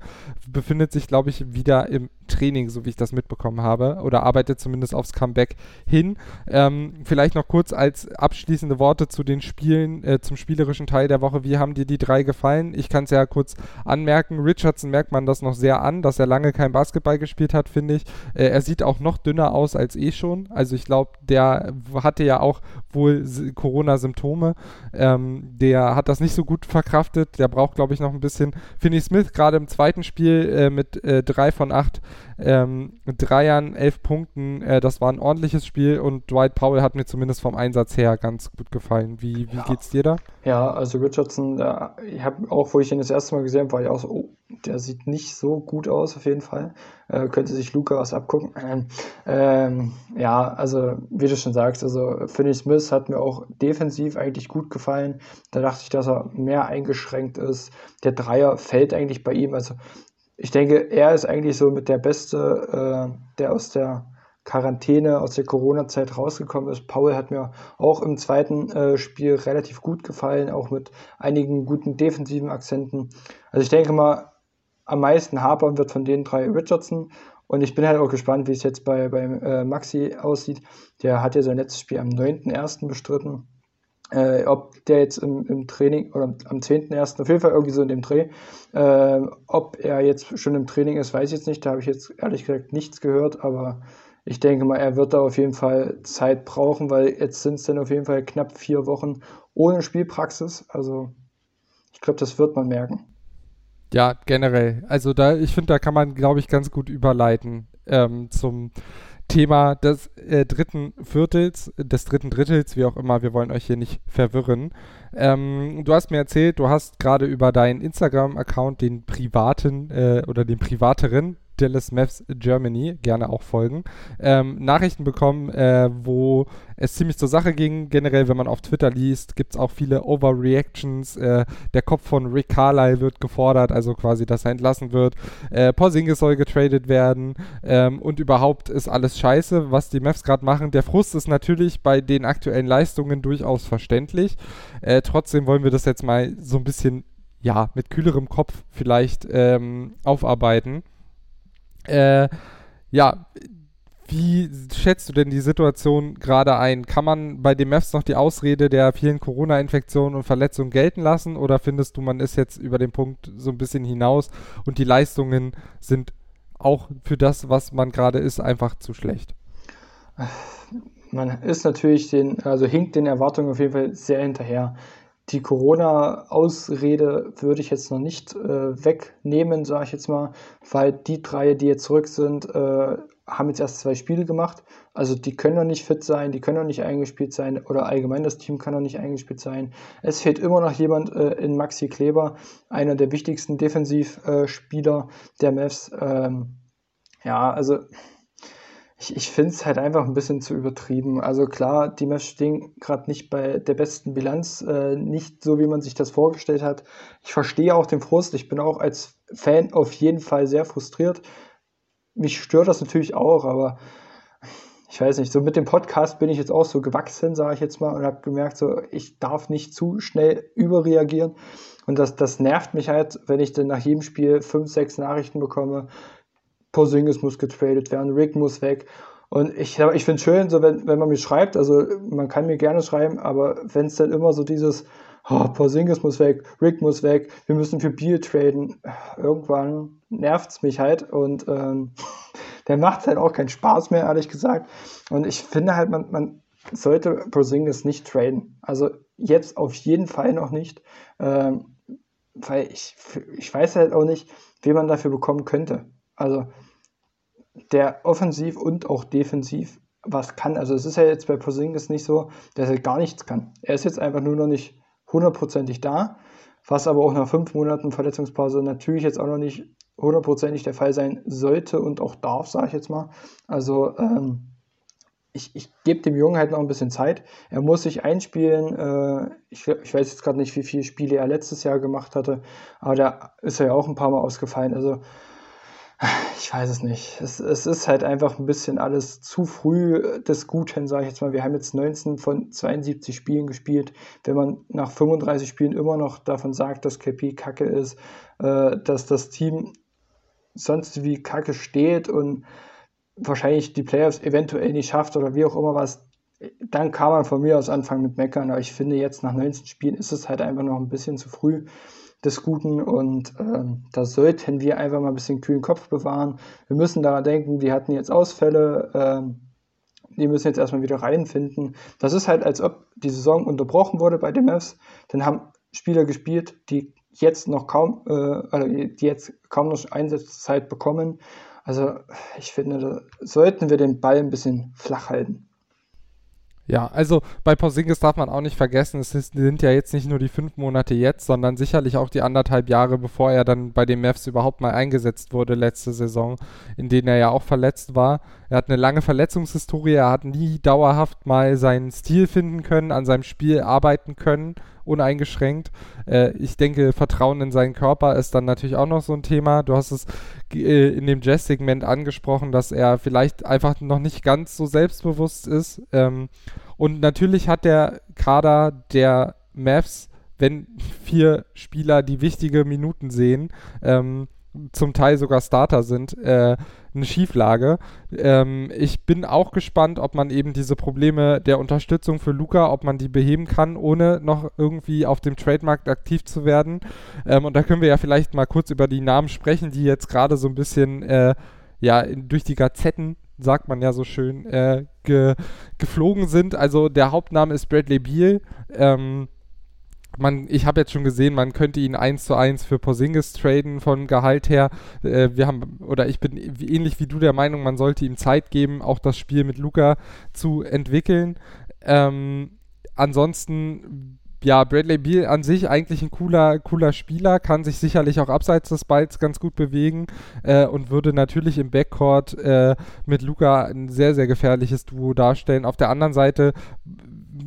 befindet sich, glaube ich, wieder im Training, so wie ich das mitbekommen habe, oder arbeitet zumindest aufs Comeback hin. Ähm, vielleicht noch kurz als abschließende Worte zu den Spielen, äh, zum spielerischen Teil der Woche. Wie haben dir die drei gefallen? Ich kann es ja kurz anmerken. Richardson merkt man das noch sehr an, dass er lange kein Basketball gespielt hat, finde ich. Äh, er sieht auch noch dünner aus als eh schon. Also ich glaube, der hatte ja auch wohl Corona-Symptome. Ähm, der hat das nicht so gut verkraftet. Der braucht, glaube ich, noch ein bisschen. Finney Smith gerade im zweiten Spiel äh, mit äh, drei von acht ähm, Dreiern, elf Punkten. Äh, das war ein ordentliches Spiel und Dwight Powell hat mir zumindest vom Einsatz her ganz gut gefallen. Wie, wie ja. geht's dir da? Ja, also Richardson, äh, ich habe auch, wo ich ihn das erste Mal gesehen habe, war ich auch so, oh, der sieht nicht so gut aus auf jeden Fall. Äh, könnte sich Luca was abgucken. Ähm, ähm, ja, also wie du schon sagst, also Finney Smith hat mir auch defensiv eigentlich gut gefallen. Da dachte ich, dass er mehr eingeschränkt ist. Der Dreier fällt eigentlich bei ihm. Also ich denke, er ist eigentlich so mit der Beste, äh, der aus der Quarantäne, aus der Corona-Zeit rausgekommen ist. Paul hat mir auch im zweiten äh, Spiel relativ gut gefallen, auch mit einigen guten defensiven Akzenten. Also ich denke mal, am meisten hapern wird von den drei Richardson. Und ich bin halt auch gespannt, wie es jetzt bei, bei äh, Maxi aussieht. Der hat ja sein letztes Spiel am 9.1. bestritten äh, ob der jetzt im, im, Training oder am 10.01. auf jeden Fall irgendwie so in dem Dreh, äh, ob er jetzt schon im Training ist, weiß ich jetzt nicht. Da habe ich jetzt ehrlich gesagt nichts gehört, aber ich denke mal, er wird da auf jeden Fall Zeit brauchen, weil jetzt sind es dann auf jeden Fall knapp vier Wochen ohne Spielpraxis. Also ich glaube, das wird man merken. Ja, generell. Also da, ich finde, da kann man, glaube ich, ganz gut überleiten ähm, zum Thema des äh, dritten Viertels, des dritten Drittels, wie auch immer, wir wollen euch hier nicht verwirren. Ähm, du hast mir erzählt, du hast gerade über deinen Instagram-Account den privaten äh, oder den privateren Dallas Mavs Germany, gerne auch folgen, ähm, Nachrichten bekommen, äh, wo es ziemlich zur Sache ging. Generell, wenn man auf Twitter liest, gibt es auch viele Overreactions. Äh, der Kopf von Rick Carlisle wird gefordert, also quasi, dass er entlassen wird. Äh, Porzingis soll getradet werden ähm, und überhaupt ist alles scheiße, was die Mavs gerade machen. Der Frust ist natürlich bei den aktuellen Leistungen durchaus verständlich. Äh, trotzdem wollen wir das jetzt mal so ein bisschen ja, mit kühlerem Kopf vielleicht ähm, aufarbeiten. Äh, ja, wie schätzt du denn die Situation gerade ein? Kann man bei den Mavs noch die Ausrede der vielen Corona-Infektionen und Verletzungen gelten lassen oder findest du, man ist jetzt über den Punkt so ein bisschen hinaus und die Leistungen sind auch für das, was man gerade ist, einfach zu schlecht? Man ist natürlich den, also hinkt den Erwartungen auf jeden Fall sehr hinterher die Corona-Ausrede würde ich jetzt noch nicht äh, wegnehmen, sage ich jetzt mal, weil die drei, die jetzt zurück sind, äh, haben jetzt erst zwei Spiele gemacht. Also die können noch nicht fit sein, die können noch nicht eingespielt sein oder allgemein das Team kann noch nicht eingespielt sein. Es fehlt immer noch jemand äh, in Maxi Kleber, einer der wichtigsten Defensivspieler der Mavs. Ähm, ja, also ich, ich finde es halt einfach ein bisschen zu übertrieben. Also klar, die Mavs stehen gerade nicht bei der besten Bilanz, äh, nicht so, wie man sich das vorgestellt hat. Ich verstehe auch den Frust. Ich bin auch als Fan auf jeden Fall sehr frustriert. Mich stört das natürlich auch, aber ich weiß nicht, so mit dem Podcast bin ich jetzt auch so gewachsen, sage ich jetzt mal, und habe gemerkt, so ich darf nicht zu schnell überreagieren. Und das, das nervt mich halt, wenn ich dann nach jedem Spiel fünf, sechs Nachrichten bekomme, Porzingis muss getradet werden, Rick muss weg. Und ich, ich finde es schön, so wenn, wenn man mir schreibt, also man kann mir gerne schreiben, aber wenn es dann immer so dieses, oh, Porzingis muss weg, Rick muss weg, wir müssen für Bier traden, irgendwann nervt es mich halt und ähm, *laughs* der macht halt auch keinen Spaß mehr, ehrlich gesagt. Und ich finde halt, man, man sollte Porzingis nicht traden. Also jetzt auf jeden Fall noch nicht, ähm, weil ich, ich weiß halt auch nicht, wen man dafür bekommen könnte. Also der offensiv und auch defensiv was kann. Also es ist ja jetzt bei Porzingis nicht so, dass er gar nichts kann. Er ist jetzt einfach nur noch nicht hundertprozentig da, was aber auch nach fünf Monaten Verletzungspause natürlich jetzt auch noch nicht hundertprozentig der Fall sein sollte und auch darf, sage ich jetzt mal. Also ähm, ich, ich gebe dem Jungen halt noch ein bisschen Zeit. Er muss sich einspielen. Äh, ich, ich, weiß jetzt gerade nicht, wie viele Spiele er letztes Jahr gemacht hatte, aber da ist er ja auch ein paar Mal ausgefallen. Also ich weiß es nicht. Es, es ist halt einfach ein bisschen alles zu früh des Guten, sage ich jetzt mal. Wir haben jetzt 19 von 72 Spielen gespielt. Wenn man nach 35 Spielen immer noch davon sagt, dass KP kacke ist, äh, dass das Team sonst wie kacke steht und wahrscheinlich die Playoffs eventuell nicht schafft oder wie auch immer was, dann kann man von mir aus anfangen mit Meckern. Aber ich finde, jetzt nach 19 Spielen ist es halt einfach noch ein bisschen zu früh des Guten und ähm, da sollten wir einfach mal ein bisschen kühlen Kopf bewahren. Wir müssen daran denken, die hatten jetzt Ausfälle, ähm, die müssen jetzt erstmal wieder reinfinden. Das ist halt, als ob die Saison unterbrochen wurde bei den Mavs. Dann haben Spieler gespielt, die jetzt noch kaum, äh, also die jetzt kaum noch Einsatzzeit bekommen. Also ich finde, da sollten wir den Ball ein bisschen flach halten. Ja, also bei Porzingis darf man auch nicht vergessen, es sind ja jetzt nicht nur die fünf Monate jetzt, sondern sicherlich auch die anderthalb Jahre, bevor er dann bei den Mavs überhaupt mal eingesetzt wurde letzte Saison, in denen er ja auch verletzt war. Er hat eine lange Verletzungshistorie, er hat nie dauerhaft mal seinen Stil finden können, an seinem Spiel arbeiten können, uneingeschränkt. Äh, ich denke, Vertrauen in seinen Körper ist dann natürlich auch noch so ein Thema. Du hast es äh, in dem Jazz-Segment angesprochen, dass er vielleicht einfach noch nicht ganz so selbstbewusst ist. Ähm, und natürlich hat der Kader der Mavs, wenn vier Spieler die wichtige Minuten sehen, ähm, zum Teil sogar Starter sind, äh, eine Schieflage. Ähm, ich bin auch gespannt, ob man eben diese Probleme der Unterstützung für Luca, ob man die beheben kann, ohne noch irgendwie auf dem Trademark aktiv zu werden. Ähm, und da können wir ja vielleicht mal kurz über die Namen sprechen, die jetzt gerade so ein bisschen äh, ja, in, durch die Gazetten sagt man ja so schön, äh, ge, geflogen sind. Also der Hauptname ist Bradley Beal. Ähm, man, ich habe jetzt schon gesehen, man könnte ihn eins zu eins für Porzingis traden von Gehalt her. Äh, wir haben, oder ich bin ähnlich wie du der Meinung, man sollte ihm Zeit geben, auch das Spiel mit Luca zu entwickeln. Ähm, ansonsten ja, Bradley Beal an sich eigentlich ein cooler, cooler Spieler, kann sich sicherlich auch abseits des Balls ganz gut bewegen äh, und würde natürlich im Backcourt äh, mit Luca ein sehr, sehr gefährliches Duo darstellen. Auf der anderen Seite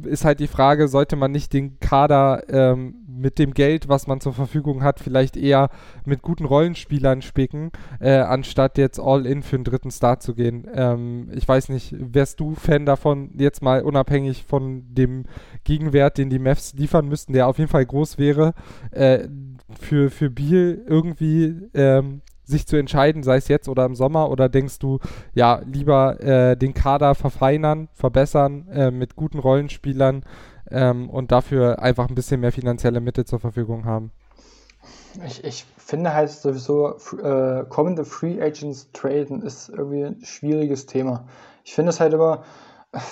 ist halt die Frage, sollte man nicht den Kader ähm, mit dem Geld, was man zur Verfügung hat, vielleicht eher mit guten Rollenspielern spicken, äh, anstatt jetzt all in für einen dritten Start zu gehen. Ähm, ich weiß nicht, wärst du Fan davon, jetzt mal unabhängig von dem Gegenwert, den die Mavs liefern müssten, der auf jeden Fall groß wäre, äh, für, für Biel irgendwie ähm, sich zu entscheiden, sei es jetzt oder im Sommer, oder denkst du, ja, lieber äh, den Kader verfeinern, verbessern äh, mit guten Rollenspielern ähm, und dafür einfach ein bisschen mehr finanzielle Mittel zur Verfügung haben? Ich, ich finde halt sowieso, äh, kommende Free Agents traden ist irgendwie ein schwieriges Thema. Ich finde es halt immer,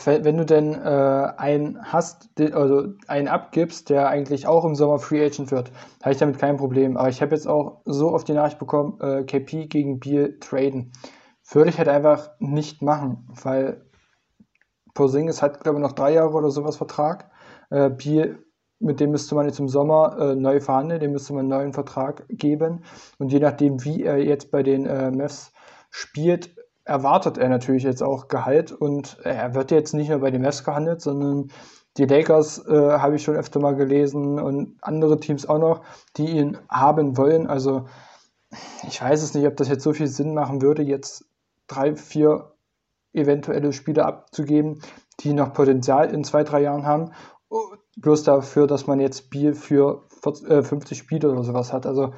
wenn, du denn äh, einen hast, also einen abgibst, der eigentlich auch im Sommer Free Agent wird, habe ich damit kein Problem. Aber ich habe jetzt auch so oft die Nachricht bekommen, äh, KP gegen Biel traden. Würde ich halt einfach nicht machen, weil Porzingis hat, glaube ich, noch drei Jahre oder sowas Vertrag. Äh, Biel, mit dem müsste man jetzt im Sommer äh, neu verhandeln, dem müsste man einen neuen Vertrag geben. Und je nachdem, wie er jetzt bei den äh, Mavs spielt, erwartet er natürlich jetzt auch Gehalt und er wird jetzt nicht nur bei den Mavs gehandelt, sondern die Lakers äh, habe ich schon öfter mal gelesen und andere Teams auch noch, die ihn haben wollen. Also ich weiß es nicht, ob das jetzt so viel Sinn machen würde, jetzt drei, vier eventuelle Spieler abzugeben, die noch Potenzial in zwei, drei Jahren haben. Bloß dafür, dass man jetzt Biel für 40, äh, 50 Spiele oder sowas hat. Also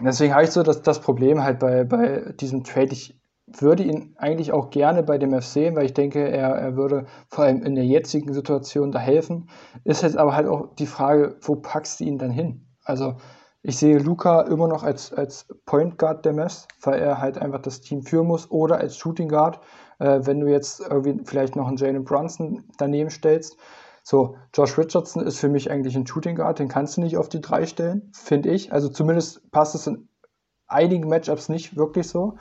deswegen habe ich so das, das Problem halt bei, bei diesem Trade. Ich würde ihn eigentlich auch gerne bei dem FC, weil ich denke, er, er würde vor allem in der jetzigen Situation da helfen. Ist jetzt aber halt auch die Frage, wo packst du ihn dann hin? Also ich sehe Luca immer noch als, als Point Guard der Mess, weil er halt einfach das Team führen muss oder als Shooting Guard, äh, wenn du jetzt irgendwie vielleicht noch einen Jalen Brunson daneben stellst. So, Josh Richardson ist für mich eigentlich ein Shooting Guard, den kannst du nicht auf die drei stellen, finde ich. Also zumindest passt es in einigen Matchups nicht wirklich so.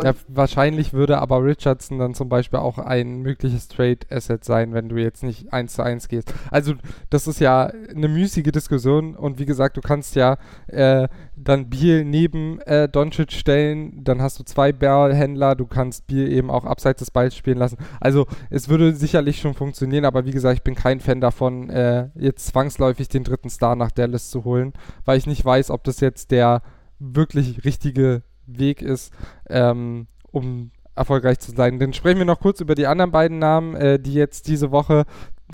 Ja, wahrscheinlich würde aber Richardson dann zum Beispiel auch ein mögliches Trade-Asset sein, wenn du jetzt nicht eins zu eins gehst. Also das ist ja eine müßige Diskussion und wie gesagt, du kannst ja äh, dann Biel neben äh, Doncic stellen, dann hast du zwei Ballhändler, du kannst Biel eben auch abseits des Balls spielen lassen. Also es würde sicherlich schon funktionieren, aber wie gesagt, ich bin kein Fan davon, äh, jetzt zwangsläufig den dritten Star nach Dallas zu holen, weil ich nicht weiß, ob das jetzt der wirklich richtige Weg ist, ähm, um erfolgreich zu sein. Dann sprechen wir noch kurz über die anderen beiden Namen, äh, die jetzt diese Woche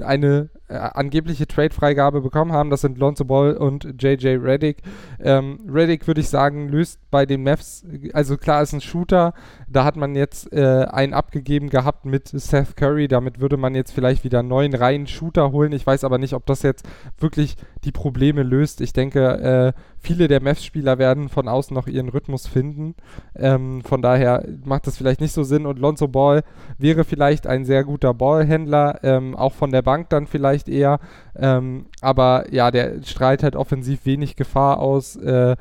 eine äh, angebliche Trade-Freigabe bekommen haben. Das sind Lonzo Ball und JJ Reddick. Ähm, Reddick würde ich sagen, löst bei den Mavs, also klar ist ein Shooter, da hat man jetzt äh, einen abgegeben gehabt mit Seth Curry, damit würde man jetzt vielleicht wieder einen neuen reinen Shooter holen. Ich weiß aber nicht, ob das jetzt wirklich die Probleme löst. Ich denke, äh, viele der Mavs-Spieler werden von außen noch ihren Rhythmus finden. Ähm, von daher macht das vielleicht nicht so Sinn und Lonzo Ball wäre vielleicht ein sehr guter Ballhändler, ähm, auch von der Bank dann vielleicht eher. Ähm, aber ja, der strahlt halt offensiv wenig Gefahr aus. Äh,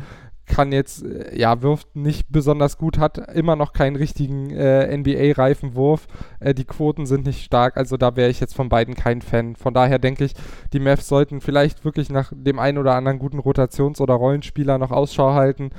kann jetzt, äh, ja, wirft nicht besonders gut, hat immer noch keinen richtigen äh, NBA-reifen Wurf. Äh, die Quoten sind nicht stark, also da wäre ich jetzt von beiden kein Fan. Von daher denke ich, die Mavs sollten vielleicht wirklich nach dem einen oder anderen guten Rotations- oder Rollenspieler noch Ausschau halten.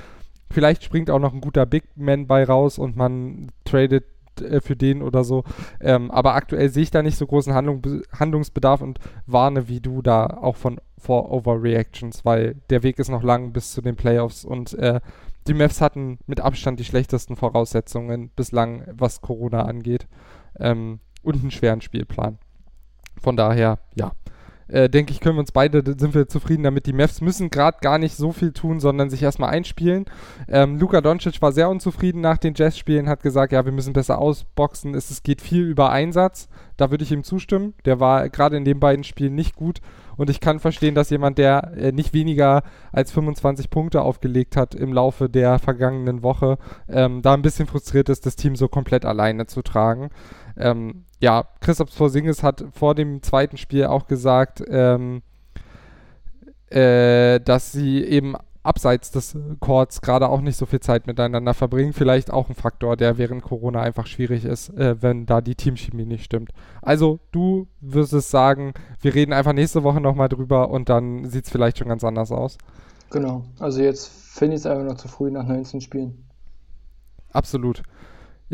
Vielleicht springt auch noch ein guter Big Man bei raus und man tradet äh, für den oder so. Ähm, aber aktuell sehe ich da nicht so großen Handlung, Handlungsbedarf und warne wie du da auch von vor Overreactions, weil der Weg ist noch lang bis zu den Playoffs und äh, die Mavs hatten mit Abstand die schlechtesten Voraussetzungen bislang, was Corona angeht ähm, und einen schweren Spielplan. Von daher, ja, äh, denke ich, können wir uns beide, sind wir zufrieden damit. Die Mavs müssen gerade gar nicht so viel tun, sondern sich erstmal einspielen. Ähm, Luka Doncic war sehr unzufrieden nach den Jazz-Spielen, hat gesagt, ja, wir müssen besser ausboxen. Es, es geht viel über Einsatz. Da würde ich ihm zustimmen. Der war gerade in den beiden Spielen nicht gut. Und ich kann verstehen, dass jemand, der äh, nicht weniger als 25 Punkte aufgelegt hat im Laufe der vergangenen Woche, ähm, da ein bisschen frustriert ist, das Team so komplett alleine zu tragen. Ähm, ja, Christoph Porzingis hat vor dem zweiten Spiel auch gesagt, ähm, äh, dass sie eben abseits des Courts gerade auch nicht so viel Zeit miteinander verbringen. Vielleicht auch ein Faktor, der während Corona einfach schwierig ist, äh, wenn da die Teamchemie nicht stimmt. Also du wirst es sagen, wir reden einfach nächste Woche nochmal drüber und dann sieht es vielleicht schon ganz anders aus. Genau, also jetzt finde ich es einfach noch zu früh nach 19 Spielen. Absolut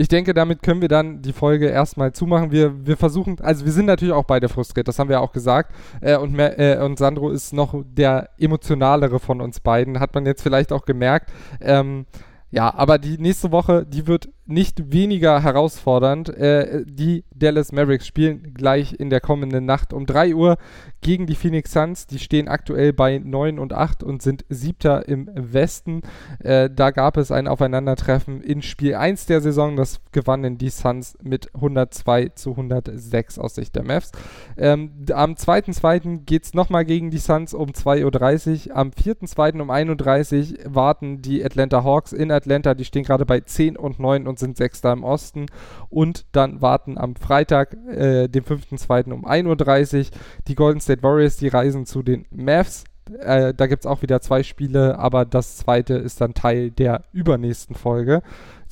ich denke, damit können wir dann die Folge erstmal zumachen. Wir, wir versuchen, also wir sind natürlich auch beide frustriert, das haben wir auch gesagt. Äh, und, äh, und Sandro ist noch der emotionalere von uns beiden, hat man jetzt vielleicht auch gemerkt. Ähm, ja, aber die nächste Woche, die wird nicht weniger herausfordernd. Äh, die Dallas Mavericks spielen gleich in der kommenden Nacht um 3 Uhr gegen die Phoenix Suns. Die stehen aktuell bei 9 und 8 und sind siebter im Westen. Äh, da gab es ein Aufeinandertreffen in Spiel 1 der Saison. Das gewannen die Suns mit 102 zu 106 aus Sicht der Mavs. Ähm, am 2.2. geht es nochmal gegen die Suns um 2.30 Uhr. Am 4.2. um 31 Uhr warten die Atlanta Hawks in Atlanta. Die stehen gerade bei 10 und 9 und sind Sechster im Osten. Und dann warten am Freitag, äh, dem 5.2. um 1.30 Uhr die Golden State Warriors, die reisen zu den Mavs. Äh, da gibt es auch wieder zwei Spiele, aber das zweite ist dann Teil der übernächsten Folge.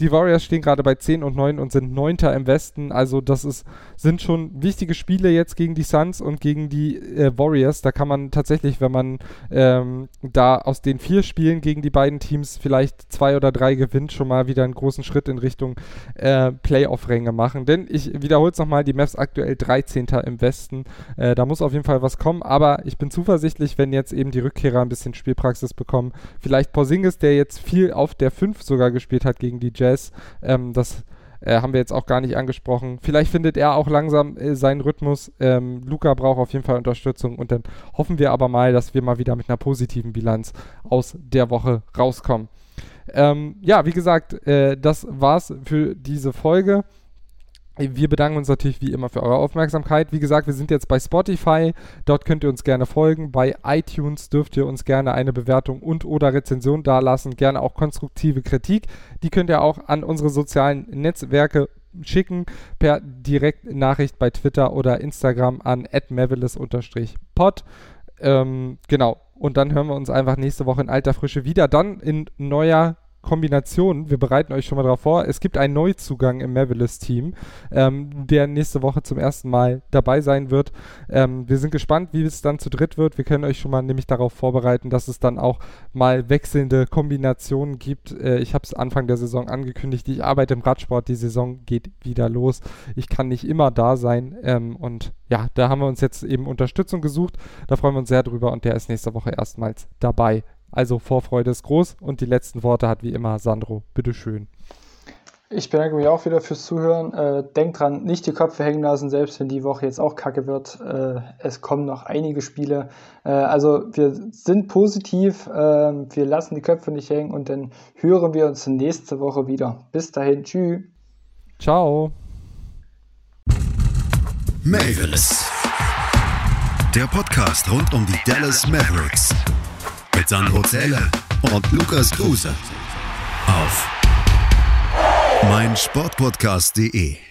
Die Warriors stehen gerade bei 10 und 9 und sind Neunter im Westen. Also das ist, sind schon wichtige Spiele jetzt gegen die Suns und gegen die äh, Warriors. Da kann man tatsächlich, wenn man ähm, da aus den vier Spielen gegen die beiden Teams vielleicht zwei oder drei gewinnt, schon mal wieder einen großen Schritt in Richtung äh, Playoff-Ränge machen. Denn ich wiederhole es nochmal, die Mavs aktuell 13. im Westen. Äh, da muss auf jeden Fall was kommen, aber ich bin zuversichtlich, wenn jetzt eben die Rückkehrer ein bisschen Spielpraxis bekommen. Vielleicht Porzingis, der jetzt viel auf der 5 sogar gespielt hat gegen die Jazz Jazz. Ähm, das äh, haben wir jetzt auch gar nicht angesprochen. Vielleicht findet er auch langsam äh, seinen Rhythmus. Ähm, Luca braucht auf jeden Fall Unterstützung und dann hoffen wir aber mal, dass wir mal wieder mit einer positiven Bilanz aus der Woche rauskommen. Ähm, ja, wie gesagt, äh, das war's für diese Folge. Wir bedanken uns natürlich wie immer für eure Aufmerksamkeit. Wie gesagt, wir sind jetzt bei Spotify. Dort könnt ihr uns gerne folgen. Bei iTunes dürft ihr uns gerne eine Bewertung und oder Rezension dalassen. Gerne auch konstruktive Kritik. Die könnt ihr auch an unsere sozialen Netzwerke schicken per Direktnachricht bei Twitter oder Instagram an mavelis-pod. Ähm, genau. Und dann hören wir uns einfach nächste Woche in alter Frische wieder. Dann in neuer Kombination. Wir bereiten euch schon mal darauf vor. Es gibt einen Neuzugang im Mavericks-Team, ähm, der nächste Woche zum ersten Mal dabei sein wird. Ähm, wir sind gespannt, wie es dann zu dritt wird. Wir können euch schon mal nämlich darauf vorbereiten, dass es dann auch mal wechselnde Kombinationen gibt. Äh, ich habe es Anfang der Saison angekündigt. Ich arbeite im Radsport. Die Saison geht wieder los. Ich kann nicht immer da sein. Ähm, und ja, da haben wir uns jetzt eben Unterstützung gesucht. Da freuen wir uns sehr drüber und der ist nächste Woche erstmals dabei. Also Vorfreude ist groß und die letzten Worte hat wie immer Sandro. Bitteschön. Ich bedanke mich auch wieder fürs Zuhören. Äh, denkt dran, nicht die Köpfe hängen lassen, selbst wenn die Woche jetzt auch kacke wird. Äh, es kommen noch einige Spiele. Äh, also wir sind positiv, äh, wir lassen die Köpfe nicht hängen und dann hören wir uns nächste Woche wieder. Bis dahin, tschüss. Ciao. Mavis. Der Podcast rund um die Dallas Mavericks mit Sandro Zähler und Lukas Kruse auf meinsportpodcast.de